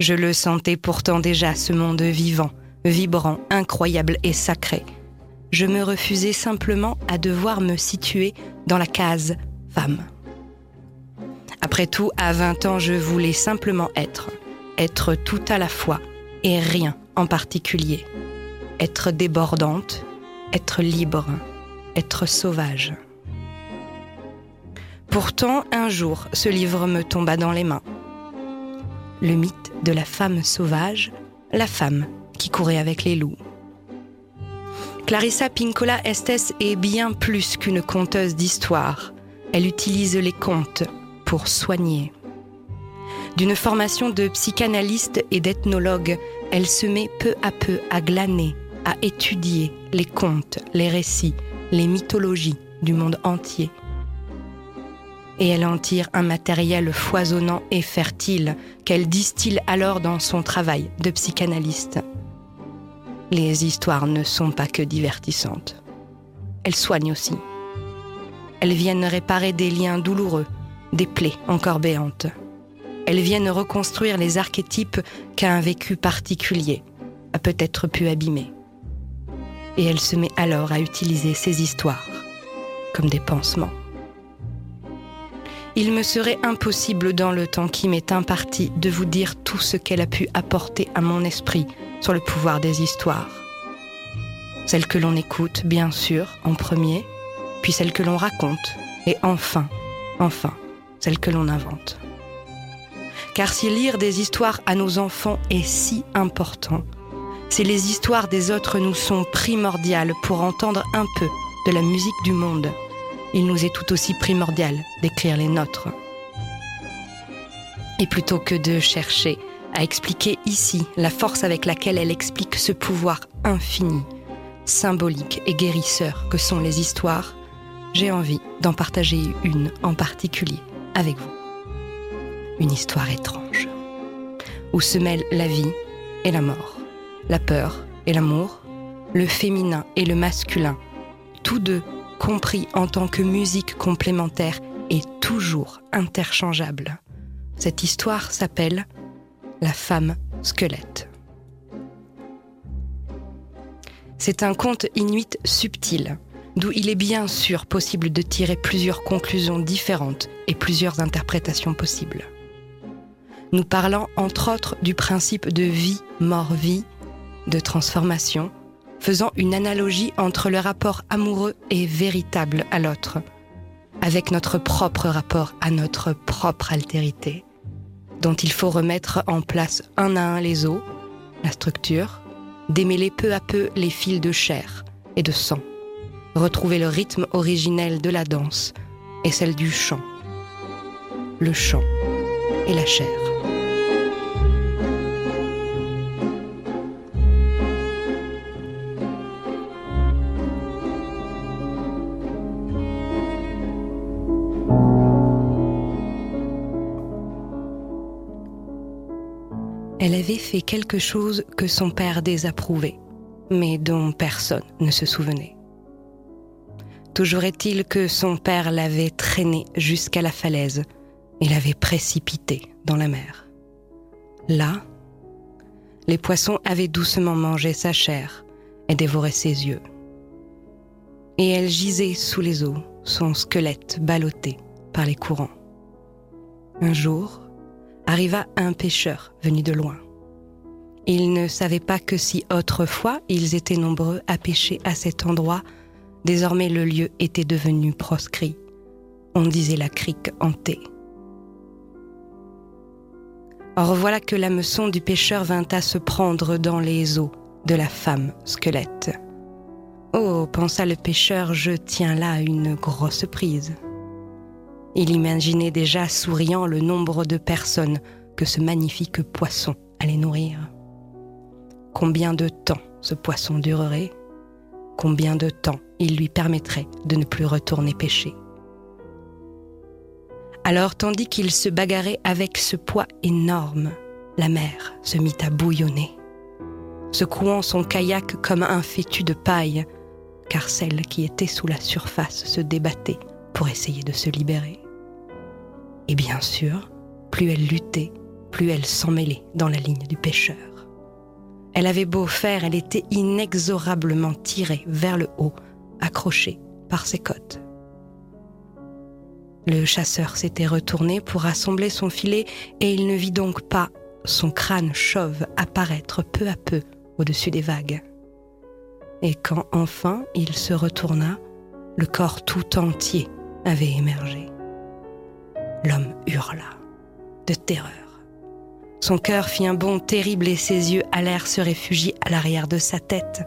Je le sentais pourtant déjà, ce monde vivant, vibrant, incroyable et sacré. Je me refusais simplement à devoir me situer dans la case femme. Après tout, à 20 ans, je voulais simplement être. Être tout à la fois et rien en particulier. Être débordante, être libre, être sauvage. Pourtant, un jour, ce livre me tomba dans les mains. Le mythe de la femme sauvage, la femme qui courait avec les loups. Clarissa Pinkola Estes est bien plus qu'une conteuse d'histoire. Elle utilise les contes pour soigner. D'une formation de psychanalyste et d'ethnologue, elle se met peu à peu à glaner, à étudier les contes, les récits, les mythologies du monde entier. Et elle en tire un matériel foisonnant et fertile qu'elle distille alors dans son travail de psychanalyste. Les histoires ne sont pas que divertissantes. Elles soignent aussi. Elles viennent réparer des liens douloureux, des plaies encore béantes. Elles viennent reconstruire les archétypes qu'un vécu particulier a peut-être pu abîmer. Et elle se met alors à utiliser ces histoires comme des pansements. Il me serait impossible dans le temps qui m'est imparti de vous dire tout ce qu'elle a pu apporter à mon esprit sur le pouvoir des histoires. Celles que l'on écoute, bien sûr, en premier, puis celles que l'on raconte, et enfin, enfin, celles que l'on invente. Car si lire des histoires à nos enfants est si important, si les histoires des autres nous sont primordiales pour entendre un peu de la musique du monde, il nous est tout aussi primordial d'écrire les nôtres. Et plutôt que de chercher à expliquer ici la force avec laquelle elle explique ce pouvoir infini, symbolique et guérisseur que sont les histoires, j'ai envie d'en partager une en particulier avec vous. Une histoire étrange, où se mêlent la vie et la mort, la peur et l'amour, le féminin et le masculin, tous deux compris en tant que musique complémentaire et toujours interchangeable. Cette histoire s'appelle La femme squelette. C'est un conte inuit subtil, d'où il est bien sûr possible de tirer plusieurs conclusions différentes et plusieurs interprétations possibles. Nous parlons entre autres du principe de vie, mort-vie, de transformation, faisant une analogie entre le rapport amoureux et véritable à l'autre, avec notre propre rapport à notre propre altérité, dont il faut remettre en place un à un les os, la structure, démêler peu à peu les fils de chair et de sang, retrouver le rythme originel de la danse et celle du chant, le chant et la chair. Elle avait fait quelque chose que son père désapprouvait, mais dont personne ne se souvenait. Toujours est-il que son père l'avait traînée jusqu'à la falaise et l'avait précipitée dans la mer. Là, les poissons avaient doucement mangé sa chair et dévoré ses yeux. Et elle gisait sous les eaux, son squelette ballotté par les courants. Un jour, arriva un pêcheur venu de loin. Il ne savait pas que si autrefois ils étaient nombreux à pêcher à cet endroit, désormais le lieu était devenu proscrit. On disait la crique hantée. Or voilà que l'hameçon du pêcheur vint à se prendre dans les eaux de la femme squelette. Oh, pensa le pêcheur, je tiens là une grosse prise. Il imaginait déjà souriant le nombre de personnes que ce magnifique poisson allait nourrir. Combien de temps ce poisson durerait? Combien de temps il lui permettrait de ne plus retourner pêcher Alors, tandis qu'il se bagarrait avec ce poids énorme, la mer se mit à bouillonner, secouant son kayak comme un fétu de paille, car celle qui était sous la surface se débattait pour essayer de se libérer. Et bien sûr, plus elle luttait, plus elle s'emmêlait dans la ligne du pêcheur. Elle avait beau faire, elle était inexorablement tirée vers le haut, accrochée par ses côtes. Le chasseur s'était retourné pour assembler son filet et il ne vit donc pas son crâne chauve apparaître peu à peu au-dessus des vagues. Et quand enfin il se retourna, le corps tout entier avait émergé. L'homme hurla de terreur. Son cœur fit un bond terrible et ses yeux allèrent se réfugier à l'arrière de sa tête.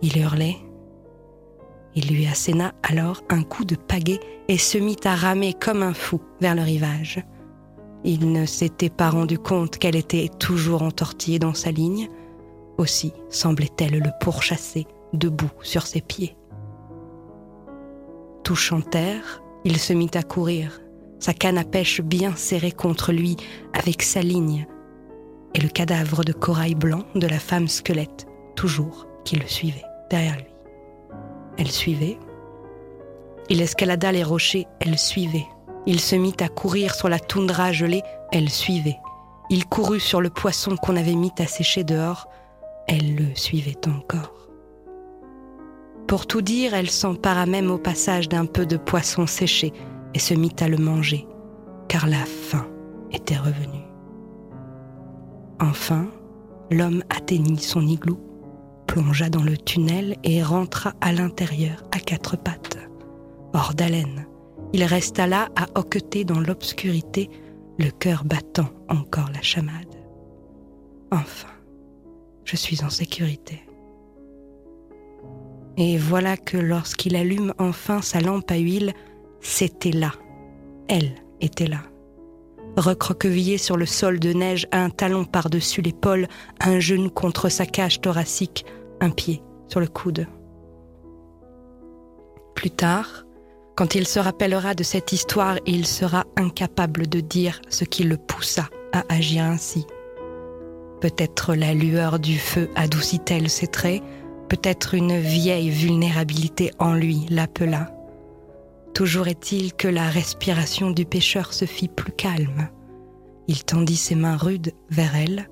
Il hurlait. Il lui asséna alors un coup de pagaie et se mit à ramer comme un fou vers le rivage. Il ne s'était pas rendu compte qu'elle était toujours entortillée dans sa ligne, aussi semblait-elle le pourchasser debout sur ses pieds. Touchant terre, il se mit à courir, sa canne à pêche bien serrée contre lui avec sa ligne, et le cadavre de corail blanc de la femme squelette, toujours, qui le suivait derrière lui. Elle suivait. Il escalada les rochers, elle suivait. Il se mit à courir sur la toundra gelée, elle suivait. Il courut sur le poisson qu'on avait mis à sécher dehors, elle le suivait encore. Pour tout dire, elle s'empara même au passage d'un peu de poisson séché et se mit à le manger, car la faim était revenue. Enfin, l'homme atteignit son igloo, plongea dans le tunnel et rentra à l'intérieur à quatre pattes. Hors d'haleine, il resta là à hoqueter dans l'obscurité, le cœur battant encore la chamade. Enfin, je suis en sécurité. Et voilà que lorsqu'il allume enfin sa lampe à huile, c'était là. Elle était là. Recroquevillée sur le sol de neige, un talon par-dessus l'épaule, un genou contre sa cage thoracique, un pied sur le coude. Plus tard, quand il se rappellera de cette histoire, il sera incapable de dire ce qui le poussa à agir ainsi. Peut-être la lueur du feu adoucit-elle ses traits, peut-être une vieille vulnérabilité en lui l'appela. Toujours est-il que la respiration du pêcheur se fit plus calme. Il tendit ses mains rudes vers elle,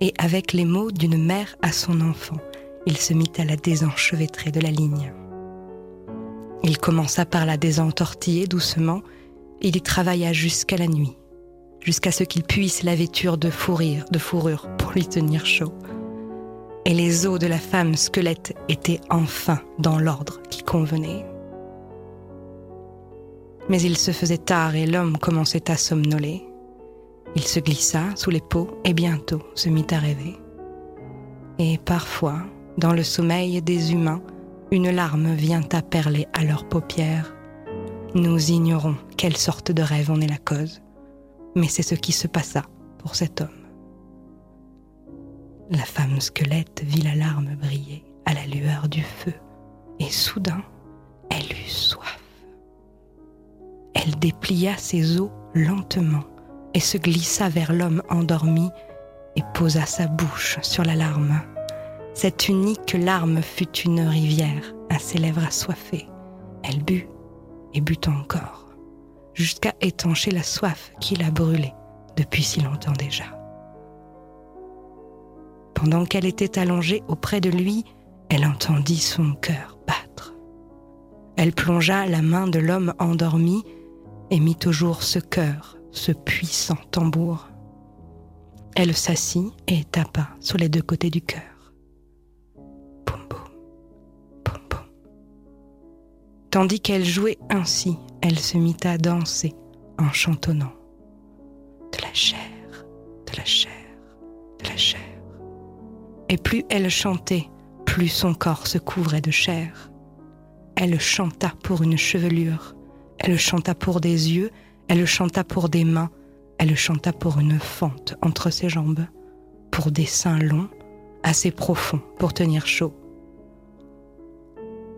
et avec les mots d'une mère à son enfant, il se mit à la désenchevêtrer de la ligne. Il commença par la désentortiller doucement, il y travailla jusqu'à la nuit, jusqu'à ce qu'il puisse la vêture de fourrure, de fourrure pour lui tenir chaud. Et les os de la femme squelette étaient enfin dans l'ordre qui convenait. Mais il se faisait tard et l'homme commençait à somnoler. Il se glissa sous les peaux et bientôt se mit à rêver. Et parfois, dans le sommeil des humains, une larme vient à perler à leurs paupières. Nous ignorons quelle sorte de rêve en est la cause, mais c'est ce qui se passa pour cet homme. La femme squelette vit la larme briller à la lueur du feu, et soudain, elle eut soif. Elle déplia ses os lentement et se glissa vers l'homme endormi et posa sa bouche sur la larme. Cette unique larme fut une rivière à ses lèvres assoiffées. Elle but et but encore, jusqu'à étancher la soif qui la brûlait depuis si longtemps déjà. Pendant qu'elle était allongée auprès de lui, elle entendit son cœur battre. Elle plongea la main de l'homme endormi et mit au jour ce cœur, ce puissant tambour. Elle s'assit et tapa sur les deux côtés du cœur. Poum poum, poum poum. Tandis qu'elle jouait ainsi, elle se mit à danser en chantonnant. De la chair, de la chair, de la chair. Et plus elle chantait, plus son corps se couvrait de chair. Elle chanta pour une chevelure, elle chanta pour des yeux, elle chanta pour des mains, elle chanta pour une fente entre ses jambes, pour des seins longs, assez profonds pour tenir chaud.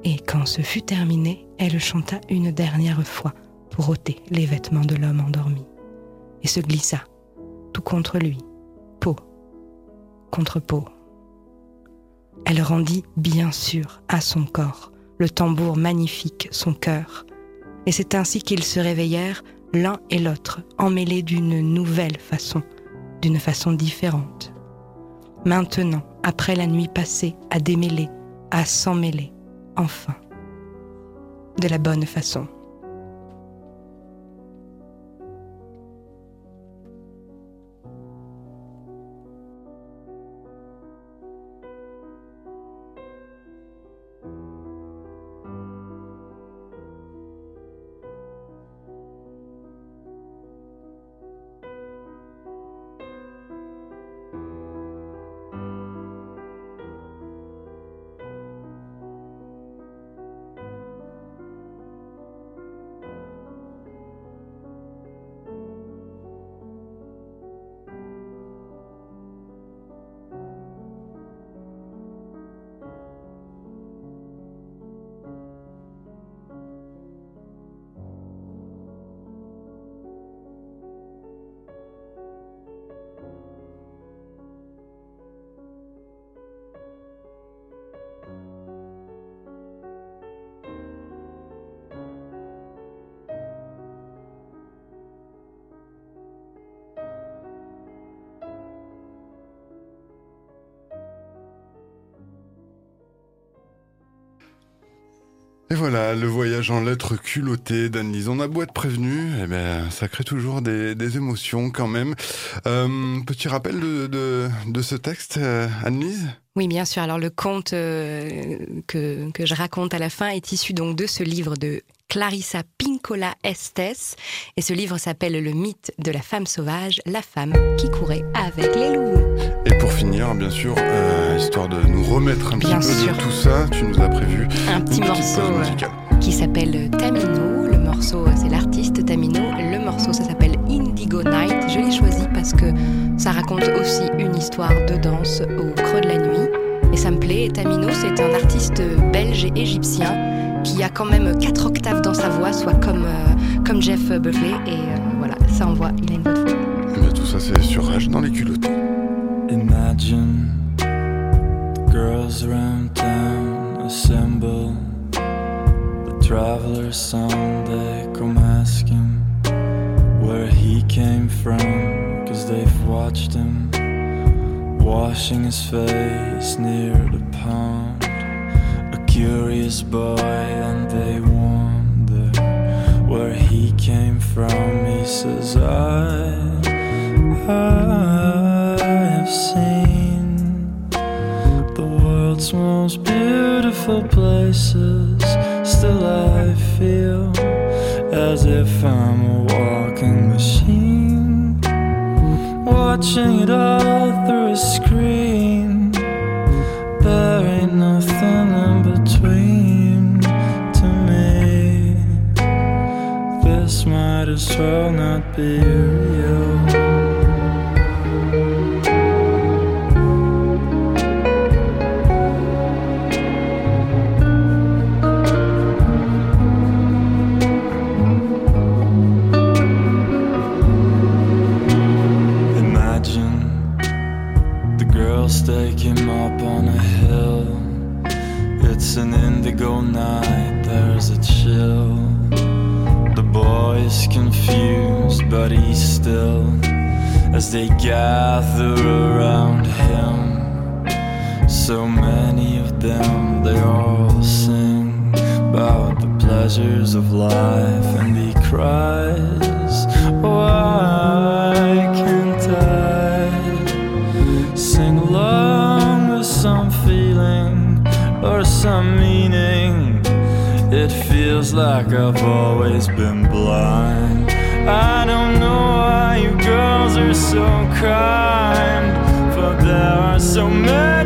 Et quand ce fut terminé, elle chanta une dernière fois pour ôter les vêtements de l'homme endormi, et se glissa, tout contre lui, peau contre peau. Elle rendit bien sûr à son corps le tambour magnifique, son cœur, et c'est ainsi qu'ils se réveillèrent l'un et l'autre, emmêlés d'une nouvelle façon, d'une façon différente. Maintenant, après la nuit passée à démêler, à s'emmêler, enfin, de la bonne façon.
Voilà, le voyage en lettres culottées d'Anne-Lise. On a beau être prévenu, eh ben, ça crée toujours des, émotions quand même. Euh, petit rappel de ce texte, euh, Anne-Lise?
Oui, bien sûr. Alors le conte euh, que, que je raconte à la fin est issu donc de ce livre de Clarissa Pincola Estes. Et ce livre s'appelle Le mythe de la femme sauvage, la femme qui courait avec les loups.
Finir, bien sûr, euh, histoire de nous remettre un
Bien
petit peu de tout ça, tu nous as prévu
Un petit morceau euh, qui s'appelle Tamino. Le morceau, c'est l'artiste Tamino. Le morceau, ça s'appelle Indigo Night. Je l'ai choisi parce que ça raconte aussi une histoire de danse au creux de la nuit. Et ça me plaît. Tamino, c'est un artiste belge et égyptien qui a quand même quatre octaves dans sa voix, soit comme, euh, comme Jeff Buckley. Et euh, voilà, ça envoie. Il a une voix de fou.
Eh bien, tout ça, c'est sur Rage dans les culottés.
Imagine the girls around town assemble. The traveler's son, they come ask him where he came from, cause they've watched him washing his face near the pond. A curious boy, and they wonder where he came from. He says, I I places. Still, I feel as if I'm a walking machine, watching it all through a screen. There ain't nothing in between to me. This might as well not be still as they gather around him. So many of them, they all sing about the pleasures of life, and he cries, oh, Why can't I sing along with some feeling or some meaning? It feels like I've always been blind. I don't know why you girls are so kind, but there are so many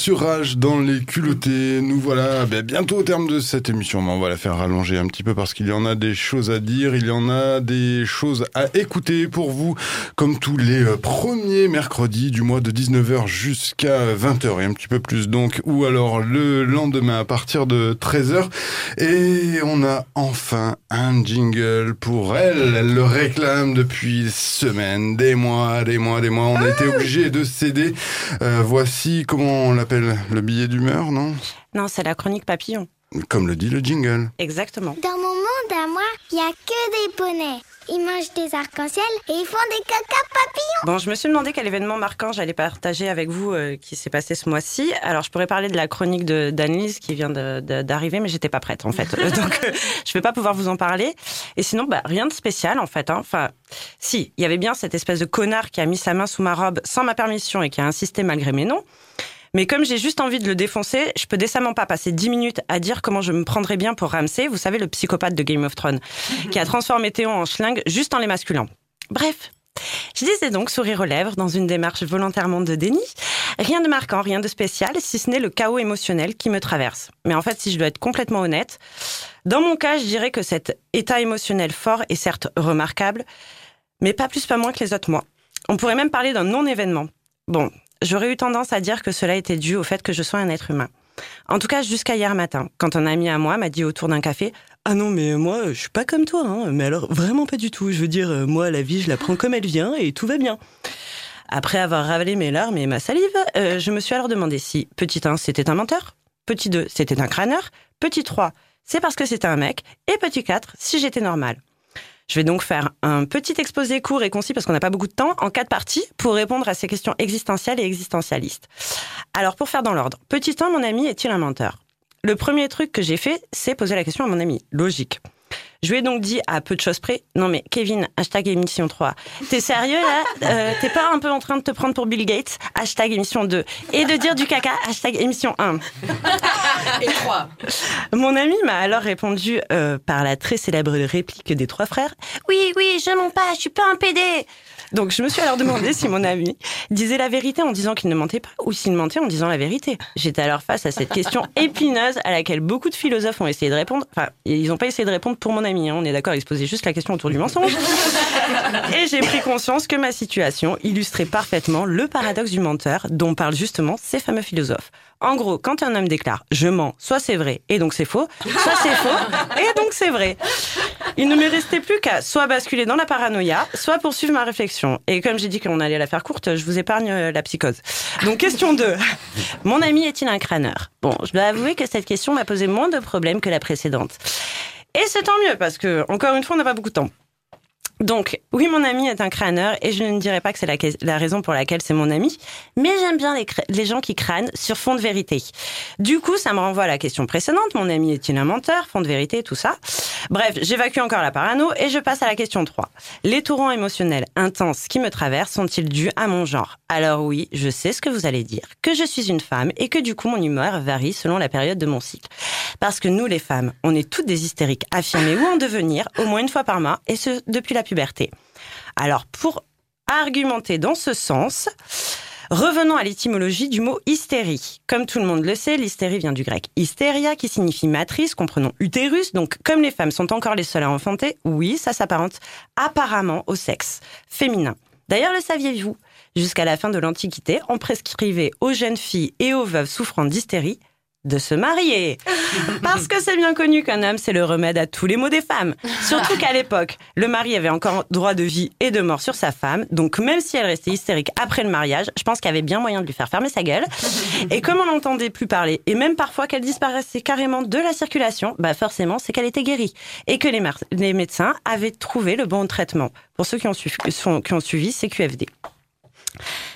sur Rage dans les culottés. Nous voilà ben, bientôt au terme de cette émission. Mais on va la faire rallonger un petit peu parce qu'il y en a des choses à dire, il y en a des choses à écouter pour vous, comme tous les euh, premiers mercredis du mois de 19h jusqu'à 20h et un petit peu plus donc, ou alors le lendemain à partir de 13h. Et on a enfin un jingle pour elle. Elle le réclame depuis semaines, des mois, des mois, des mois. On a été obligé de céder. Euh, voici comment on l'appelle le billet d'humeur, non
Non, c'est la chronique papillon.
Comme le dit le jingle.
Exactement.
Dans mon monde à moi, il n'y a que des poneys. Ils mangent des arcs-en-ciel et ils font des caca papillons.
Bon, je me suis demandé quel événement marquant j'allais partager avec vous euh, qui s'est passé ce mois-ci. Alors, je pourrais parler de la chronique de d'Annelise qui vient d'arriver, mais j'étais pas prête en fait. Euh, Donc, euh, je vais pas pouvoir vous en parler. Et sinon, bah, rien de spécial en fait. hein. Enfin, si, il y avait bien cette espèce de connard qui a mis sa main sous ma robe sans ma permission et qui a insisté malgré mes noms. Mais comme j'ai juste envie de le défoncer, je peux décemment pas passer 10 minutes à dire comment je me prendrais bien pour Ramsay, vous savez, le psychopathe de Game of Thrones, qui a transformé Théon en schlingue juste en les masculant. Bref. Je disais donc sourire aux lèvres dans une démarche volontairement de déni. Rien de marquant, rien de spécial, si ce n'est le chaos émotionnel qui me traverse. Mais en fait, si je dois être complètement honnête, dans mon cas, je dirais que cet état émotionnel fort est certes remarquable, mais pas plus pas moins que les autres mois. On pourrait même parler d'un non-événement. Bon, j'aurais eu tendance à dire que cela était dû au fait que je sois un être humain. En tout cas, jusqu'à hier matin, quand un ami à moi m'a dit autour d'un café Ah non, mais moi, je suis pas comme toi, hein. mais alors vraiment pas du tout. Je veux dire, euh, moi, la vie, je la prends comme elle vient et tout va bien. Après avoir ravalé mes larmes et ma salive, euh, je me suis alors demandé si petit 1, c'était un menteur, petit 2, c'était un crâneur, petit 3, c'est parce que c'était un mec, et petit 4, si j'étais normal. Je vais donc faire un petit exposé court et concis parce qu'on n'a pas beaucoup de temps en quatre parties pour répondre à ces questions existentielles et existentialistes. Alors pour faire dans l'ordre, petit 1, mon ami est-il un menteur? Le premier truc que j'ai fait, c'est poser la question à mon ami. Logique. Je lui ai donc dit à peu de choses près, non mais Kevin, hashtag émission 3, t'es sérieux là? Euh, T'es pas un peu en train de te prendre pour Bill Gates? Hashtag émission 2. Et de dire du caca Hashtag émission 1.
Et 3.
Mon ami m'a alors répondu euh, par la très célèbre réplique des trois frères Oui, oui, je mens pas, je suis pas un PD. Donc je me suis alors demandé si mon ami disait la vérité en disant qu'il ne mentait pas ou s'il mentait en disant la vérité. J'étais alors face à cette question épineuse à laquelle beaucoup de philosophes ont essayé de répondre. Enfin, ils n'ont pas essayé de répondre pour mon ami, hein, on est d'accord, ils se posaient juste la question autour du mensonge. Et j'ai pris conscience que ma situation illustrait parfaitement le paradoxe du menteur dont parlent justement ces fameux philosophes. En gros, quand un homme déclare je mens, soit c'est vrai et donc c'est faux, soit c'est faux et donc c'est vrai. Il ne me restait plus qu'à soit basculer dans la paranoïa, soit poursuivre ma réflexion. Et comme j'ai dit qu'on allait la faire courte, je vous épargne euh, la psychose. Donc question 2. Mon ami est-il un crâneur? Bon, je dois avouer que cette question m'a posé moins de problèmes que la précédente. Et c'est tant mieux parce que, encore une fois, on n'a pas beaucoup de temps. Donc, oui, mon ami est un crâneur et je ne dirais pas que c'est la, raison pour laquelle c'est mon ami, mais j'aime bien les, gens qui crânent sur fond de vérité. Du coup, ça me renvoie à la question précédente, mon ami est-il un menteur, fond de vérité, tout ça. Bref, j'évacue encore la parano et je passe à la question 3. Les torrents émotionnels intenses qui me traversent sont-ils dus à mon genre? Alors oui, je sais ce que vous allez dire, que je suis une femme et que du coup mon humeur varie selon la période de mon cycle. Parce que nous les femmes, on est toutes des hystériques affirmées ou en devenir, au moins une fois par mois, et ce depuis la Alors pour argumenter dans ce sens, Revenons à l'étymologie du mot hystérie. Comme tout le monde le sait, l'hystérie vient du grec hystéria qui signifie matrice, comprenons utérus. Donc, comme les femmes sont encore les seules à enfanter, oui, ça s'apparente apparemment au sexe féminin. D'ailleurs, le saviez-vous? Jusqu'à la fin de l'Antiquité, on prescrivait aux jeunes filles et aux veuves souffrant d'hystérie de se marier. Parce que c'est bien connu qu'un homme, c'est le remède à tous les maux des femmes. Surtout qu'à l'époque, le mari avait encore droit de vie et de mort sur sa femme. Donc même si elle restait hystérique après le mariage, je pense qu'il y avait bien moyen de lui faire fermer sa gueule. Et comme on n'entendait plus parler, et même parfois qu'elle disparaissait carrément de la circulation, bah forcément, c'est qu'elle était guérie. Et que les, médecins avaient trouvé le bon traitement. Pour ceux qui ont, suivi, sont- qui ont suivi CQFD.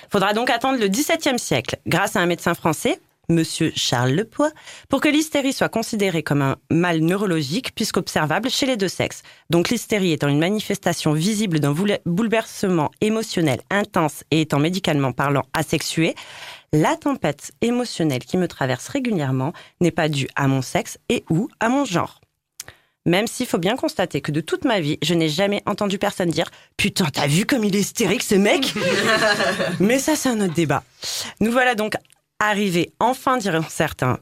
Faudra donc attendre le XVIIe siècle, grâce à un médecin français, Monsieur Charles Lepoix, pour que l'hystérie soit considérée comme un mal neurologique puisqu'observable chez les deux sexes. Donc l'hystérie étant une manifestation visible d'un boule- bouleversement émotionnel intense et étant médicalement parlant asexué, la tempête émotionnelle qui me traverse régulièrement n'est pas due à mon sexe et ou à mon genre. Même s'il faut bien constater que de toute ma vie, je n'ai jamais entendu personne dire Putain, t'as vu comme il est hystérique ce mec? Mais ça, c'est un autre débat. Nous voilà donc Arrivé enfin, diront certains.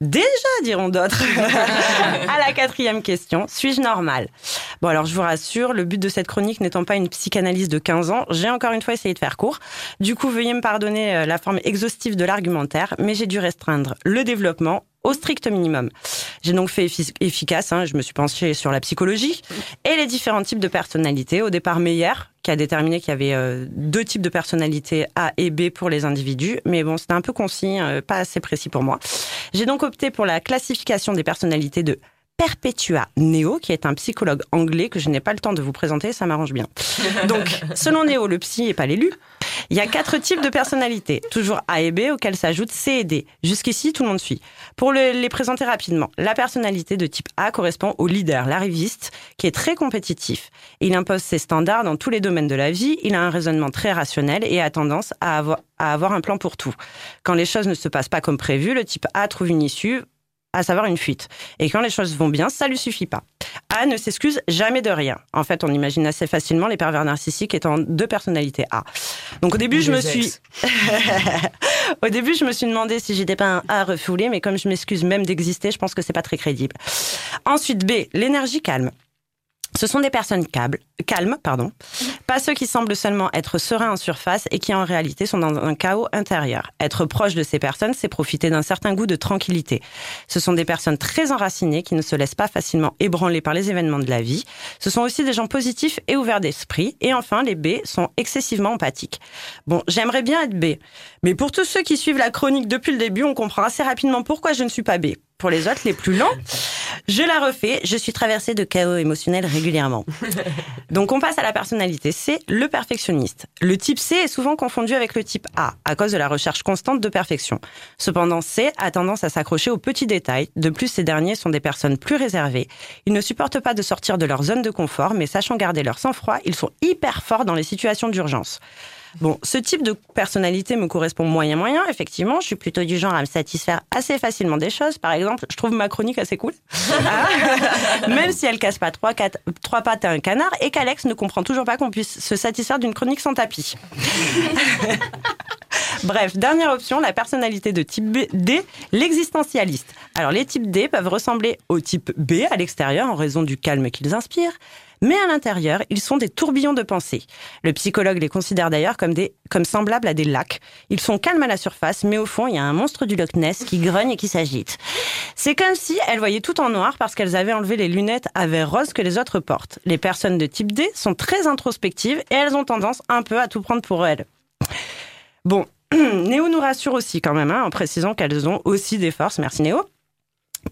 Déjà, diront d'autres. à la quatrième question, suis-je normal? Bon, alors je vous rassure, le but de cette chronique n'étant pas une psychanalyse de 15 ans, j'ai encore une fois essayé de faire court. Du coup, veuillez me pardonner euh, la forme exhaustive de l'argumentaire, mais j'ai dû restreindre le développement au strict minimum. J'ai donc fait effi- efficace, hein, je me suis penchée sur la psychologie et les différents types de personnalités. Au départ, Meyer, qui a déterminé qu'il y avait euh, deux types de personnalités A et B pour les individus, mais bon, c'était un peu concis, euh, pas assez précis pour moi. J'ai donc opté pour la classification des personnalités de Perpetua Neo, qui est un psychologue anglais que je n'ai pas le temps de vous présenter, ça m'arrange bien. Donc, selon Neo, le psy et pas l'élu, il y a quatre types de personnalités, toujours A et B, auxquels s'ajoutent C et D. Jusqu'ici, tout le monde suit. Pour le- les présenter rapidement, la personnalité de type A correspond au leader, l'arriviste, qui est très compétitif. Il impose ses standards dans tous les domaines de la vie, il a un raisonnement très rationnel et a tendance à avoir, à avoir un plan pour tout. Quand les choses ne se passent pas comme prévu, le type A trouve une issue, à savoir une fuite. Et quand les choses vont bien, ça lui suffit pas. A ne s'excuse jamais de rien. En fait, on imagine assez facilement les pervers narcissiques étant deux personnalités A. Donc au début, je me suis... au début, je me suis demandé si j'étais pas un A refoulé, mais comme je m'excuse même d'exister, je pense que c'est pas très crédible. Ensuite, B, l'énergie calme. Ce sont des personnes calmes, pardon, pas ceux qui semblent seulement être sereins en surface et qui en réalité sont dans un chaos intérieur. Être proche de ces personnes, c'est profiter d'un certain goût de tranquillité. Ce sont des personnes très enracinées qui ne se laissent pas facilement ébranler par les événements de la vie. Ce sont aussi des gens positifs et ouverts d'esprit. Et enfin, les B sont excessivement empathiques. Bon, j'aimerais bien être B. Mais pour tous ceux qui suivent la chronique depuis le début, on comprend assez rapidement pourquoi je ne suis pas B. Pour les autres, les plus lents, je la refais. Je suis traversée de chaos émotionnel régulièrement. Donc on passe à la personnalité C, le perfectionniste. Le type C est souvent confondu avec le type A à cause de la recherche constante de perfection. Cependant, C a tendance à s'accrocher aux petits détails. De plus, ces derniers sont des personnes plus réservées. Ils ne supportent pas de sortir de leur zone de confort, mais sachant garder leur sang-froid, ils sont hyper forts dans les situations d'urgence. Bon, ce type de personnalité me correspond moyen moyen, effectivement. Je suis plutôt du genre à me satisfaire assez facilement des choses. Par exemple, je trouve ma chronique assez cool. Même si elle casse pas trois, quatre- trois pattes à un canard et qu'Alex ne comprend toujours pas qu'on puisse se satisfaire d'une chronique sans tapis. Bref, dernière option, la personnalité de type B- D, l'existentialiste. Alors les types D peuvent ressembler au type B à l'extérieur en raison du calme qu'ils inspirent, mais à l'intérieur, ils sont des tourbillons de pensée. Le psychologue les considère d'ailleurs comme, comme semblables à des lacs. Ils sont calmes à la surface, mais au fond, il y a un monstre du Loch Ness qui grogne et qui s'agite. C'est comme si elles voyaient tout en noir parce qu'elles avaient enlevé les lunettes à verre rose que les autres portent. Les personnes de type D sont très introspectives et elles ont tendance un peu à tout prendre pour elles. Bon, Néo nous rassure aussi quand même, hein, en précisant qu'elles ont aussi des forces. Merci Néo.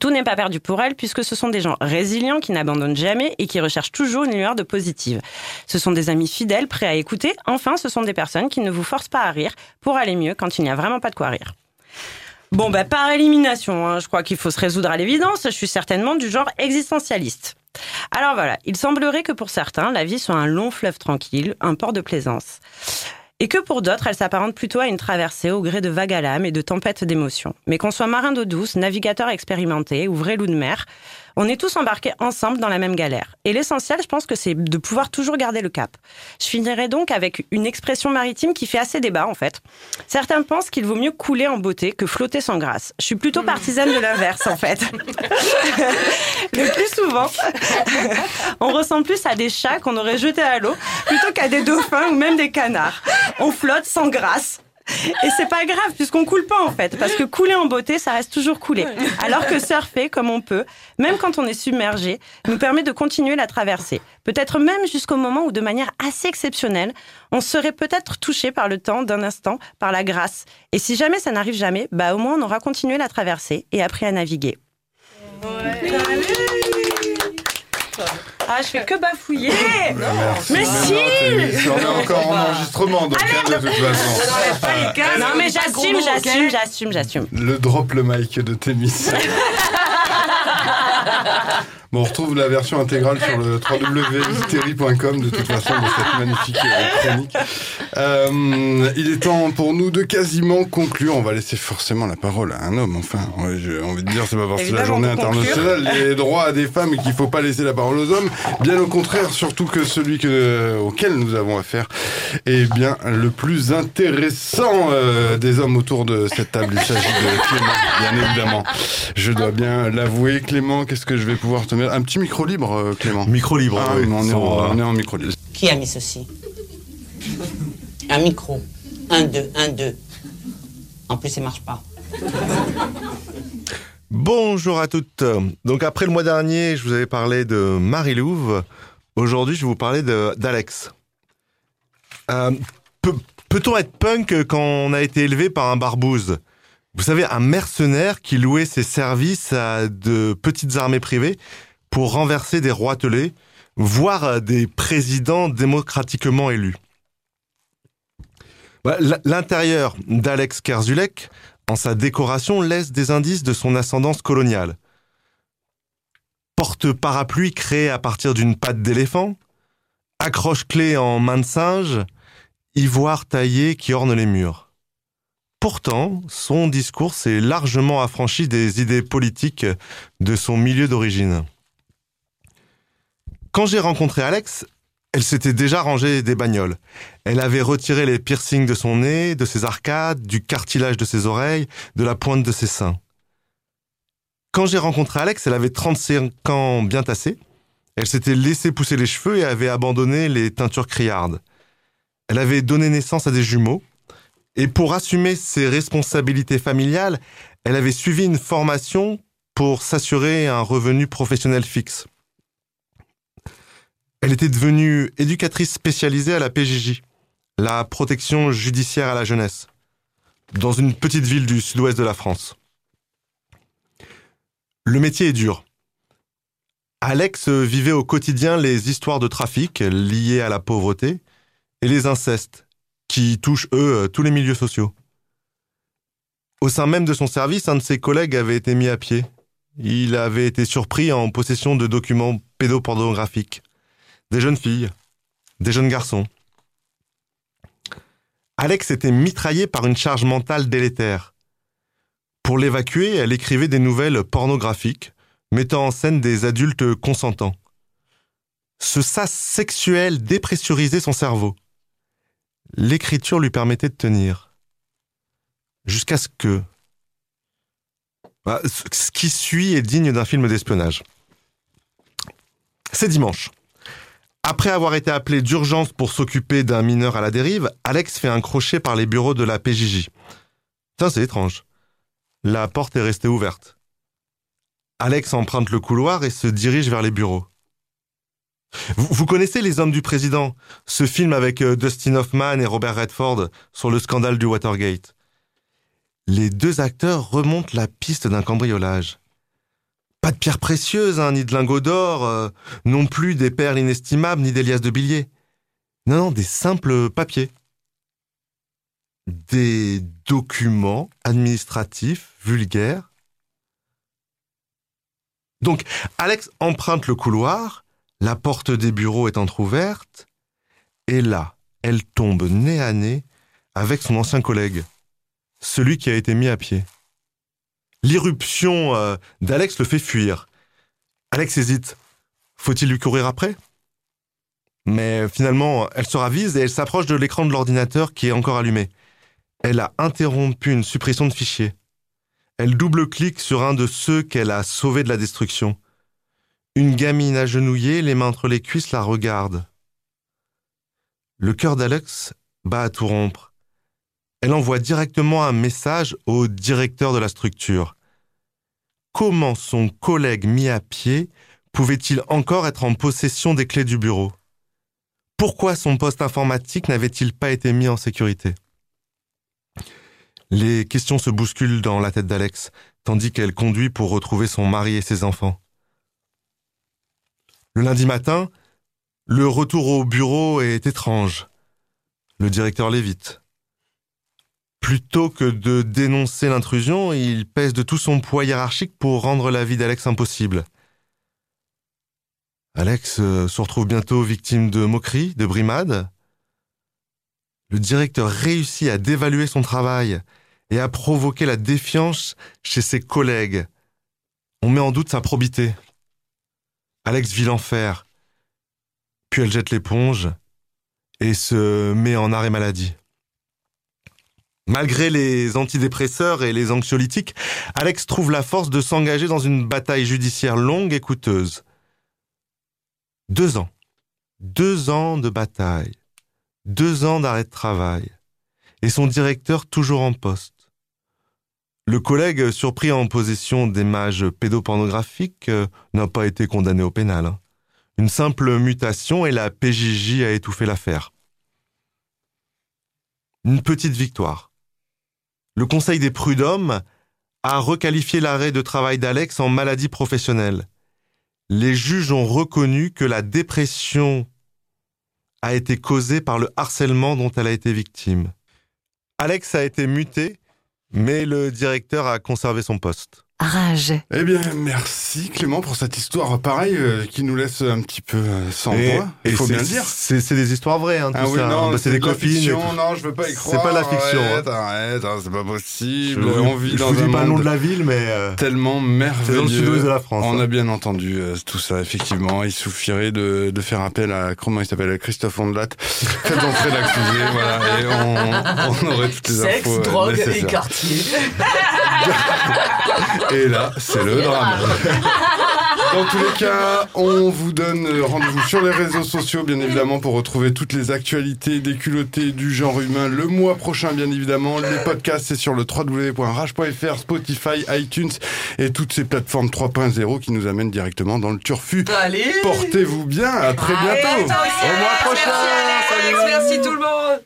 Tout n'est pas perdu pour elles puisque ce sont des gens résilients qui n'abandonnent jamais et qui recherchent toujours une lueur de positive. Ce sont des amis fidèles, prêts à écouter. Enfin, ce sont des personnes qui ne vous forcent pas à rire pour aller mieux quand il n'y a vraiment pas de quoi rire. Bon, bah, par élimination, hein, je crois qu'il faut se résoudre à l'évidence. Je suis certainement du genre existentialiste. Alors voilà, il semblerait que pour certains, la vie soit un long fleuve tranquille, un port de plaisance. Et que pour d'autres, elle s'apparente plutôt à une traversée au gré de vagues à l'âme et de tempêtes d'émotions. Mais qu'on soit marin d'eau douce, navigateur expérimenté ou vrai loup de mer, on est tous embarqués ensemble dans la même galère. Et l'essentiel, je pense que c'est de pouvoir toujours garder le cap. Je finirai donc avec une expression maritime qui fait assez débat, en fait. Certains pensent qu'il vaut mieux couler en beauté que flotter sans grâce. Je suis plutôt partisane de l'inverse, en fait. le plus souvent, on ressemble plus à des chats qu'on aurait jetés à l'eau plutôt qu'à des dauphins ou même des canards. On flotte sans grâce. Et c'est pas grave puisqu'on coule pas en fait, parce que couler en beauté, ça reste toujours couler. Alors que surfer comme on peut, même quand on est submergé, nous permet de continuer la traversée. Peut-être même jusqu'au moment où, de manière assez exceptionnelle, on serait peut-être touché par le temps d'un instant, par la grâce. Et si jamais ça n'arrive jamais, bah au moins on aura continué la traversée et appris à naviguer. Ah, je fais que bafouiller.
Merci.
Mais si.
On est encore en enregistrement, donc hein, de toute façon.
Non mais j'assume, j'assume, j'assume, j'assume.
Le drop le mic de Témis. Bon, on retrouve la version intégrale sur le www.mystery.com de toute façon de cette magnifique chronique. Euh, il est temps pour nous de quasiment conclure. On va laisser forcément la parole à un homme. Enfin, j'ai envie de dire, c'est pas parce que la journée internationale des droits des femmes et qu'il faut pas laisser la parole aux hommes. Bien au contraire, surtout que celui que, auquel nous avons affaire est bien le plus intéressant euh, des hommes autour de cette table. Il s'agit de Clément, bien évidemment. Je dois bien l'avouer. Clément, qu'est-ce que je vais pouvoir te mettre Un petit micro libre, euh, Clément.
Micro libre.
Ah,
oui,
on, est en, on est en micro libre.
Qui a mis ceci? Un micro. Un, deux, un, deux. En plus, il marche pas.
Bonjour à toutes. Donc après le mois dernier, je vous avais parlé de Marie-Louve. Aujourd'hui, je vais vous parler de- d'Alex. Euh, peut- Peut-on être punk quand on a été élevé par un barbouze? Vous savez, un mercenaire qui louait ses services à de petites armées privées pour renverser des roitelets, voire des présidents démocratiquement élus. Bah, L'intérieur d'Alex Kerzulek, en sa décoration, laisse des indices de son ascendance coloniale. Porte-parapluie créé à partir d'une patte d'éléphant, accroche-clé en main de singe, ivoire taillé qui orne les murs. Pourtant, son discours s'est largement affranchi des idées politiques de son milieu d'origine. Quand j'ai rencontré Alex, elle s'était déjà rangée des bagnoles. Elle avait retiré les piercings de son nez, de ses arcades, du cartilage de ses oreilles, de la pointe de ses seins. Quand j'ai rencontré Alex, elle avait 35 ans bien tassés. Elle s'était laissé pousser les cheveux et avait abandonné les teintures criardes. Elle avait donné naissance à des jumeaux. Et pour assumer ses responsabilités familiales, elle avait suivi une formation pour s'assurer un revenu professionnel fixe. Elle était devenue éducatrice spécialisée à la PJJ, la protection judiciaire à la jeunesse, dans une petite ville du sud-ouest de la France. Le métier est dur. Alex vivait au quotidien les histoires de trafic liées à la pauvreté et les incestes, qui touchent, eux, tous les milieux sociaux. Au sein même de son service, un de ses collègues avait été mis à pied. Il avait été surpris en possession de documents pédopornographiques. Des jeunes filles, des jeunes garçons. Alex était mitraillé par une charge mentale délétère. Pour l'évacuer, elle écrivait des nouvelles pornographiques, mettant en scène des adultes consentants. Ce sas sexuel dépressurisait son cerveau. L'écriture lui permettait de tenir. Jusqu'à ce que... Bah, ce ce qui suit est digne d'un film d'espionnage. C'est dimanche. Après avoir été appelé d'urgence pour s'occuper d'un mineur à la dérive, Alex fait un crochet par les bureaux de la PJJ. Tiens, c'est étrange. La porte est restée ouverte. Alex emprunte le couloir et se dirige vers les bureaux. Vous, connaissez Les Hommes du Président, ce film avec euh, Dustin Hoffman et Robert Redford sur le scandale du Watergate. Les deux acteurs remontent la piste d'un cambriolage. Pas de pierres précieuses, hein, ni de lingots d'or, euh, non plus des perles inestimables, ni des liasses de billets. Non, non, des simples papiers. Des documents administratifs vulgaires. Donc, Alex emprunte le couloir, la porte des bureaux est entr'ouverte, et là, elle tombe nez à nez avec son ancien collègue, celui qui a été mis à pied. L'irruption euh, d'Alex le fait fuir. Alex hésite. Faut-il lui courir après? Mais finalement, elle se ravise et elle s'approche de l'écran de l'ordinateur qui est encore allumé. Elle a interrompu une suppression de fichiers. Elle double-clique sur un de ceux qu'elle a sauvés de la destruction. Une gamine agenouillée, les mains entre les cuisses, la regarde. Le cœur d'Alex bat à tout rompre. Elle envoie directement un message au directeur de la structure. Comment son collègue mis à pied pouvait-il encore être en possession des clés du bureau? Pourquoi son poste informatique n'avait-il pas été mis en sécurité? Les questions se bousculent dans la tête d'Alex, tandis qu'elle conduit pour retrouver son mari et ses enfants. Le lundi matin, le retour au bureau est étrange. Le directeur l'évite. Plutôt que de dénoncer l'intrusion, il pèse de tout son poids hiérarchique pour rendre la vie d'Alex impossible. Alex euh, se retrouve bientôt victime de moqueries, de brimades. Le directeur réussit à dévaluer son travail et à provoquer la défiance chez ses collègues. On met en doute sa probité. Alex vit l'enfer. Puis elle jette l'éponge et se met en arrêt maladie. Malgré les antidépresseurs et les anxiolytiques, Alex trouve la force de s'engager dans une bataille judiciaire longue et coûteuse. Deux ans. Deux ans de bataille. Deux ans d'arrêt de travail. Et son directeur toujours en poste. Le collègue surpris en possession d'images pédopornographiques euh, n'a pas été condamné au pénal. hein. Une simple mutation et la PJJ a étouffé l'affaire. Une petite victoire. Le Conseil des prud'hommes a requalifié l'arrêt de travail d'Alex en maladie professionnelle. Les juges ont reconnu que la dépression a été causée par le harcèlement dont elle a été victime. Alex a été muté, mais le directeur a conservé son poste.
Rage.
Eh bien, merci Clément pour cette histoire pareille euh, qui nous laisse un petit peu euh, sans voix. Il faut
c'est-
bien le dire.
C'est c'est des histoires vraies, hein, tout
Ah oui,
ça.
non,
Bah, c'est des
de
copines. et
fiction.
tout.
Non, je veux pas y
C'est
croire.
pas la fiction,
Arrête, arrête, hein, c'est pas possible.
Je vous-
On vit
je
dans
vous dis pas le nom de la ville, mais euh,
tellement
c'est
merveilleux.
dans le sud-ouest de la France.
On
hein.
a bien entendu euh, tout ça, effectivement. Il suffirait de, de faire appel à, comment il s'appelle, Christophe Ondelat. Faites entrer l'accusé, voilà, et on, on aurait toutes les
Sexe,
infos euh,
drogue et quartier.
Et là, c'est le drame. Dans tous les cas, on vous donne rendez-vous sur les réseaux sociaux, bien évidemment, pour retrouver toutes les actualités des culottés du genre humain le mois prochain, bien évidemment. Les podcasts, c'est sur le www.rage.fr, Spotify, iTunes et toutes ces plateformes 3.0 qui nous amènent directement dans le turfu.
Allez
Portez-vous bien, à très bientôt.
Allez,
Au mois prochain.
Merci Alex,
Salut.
merci tout le monde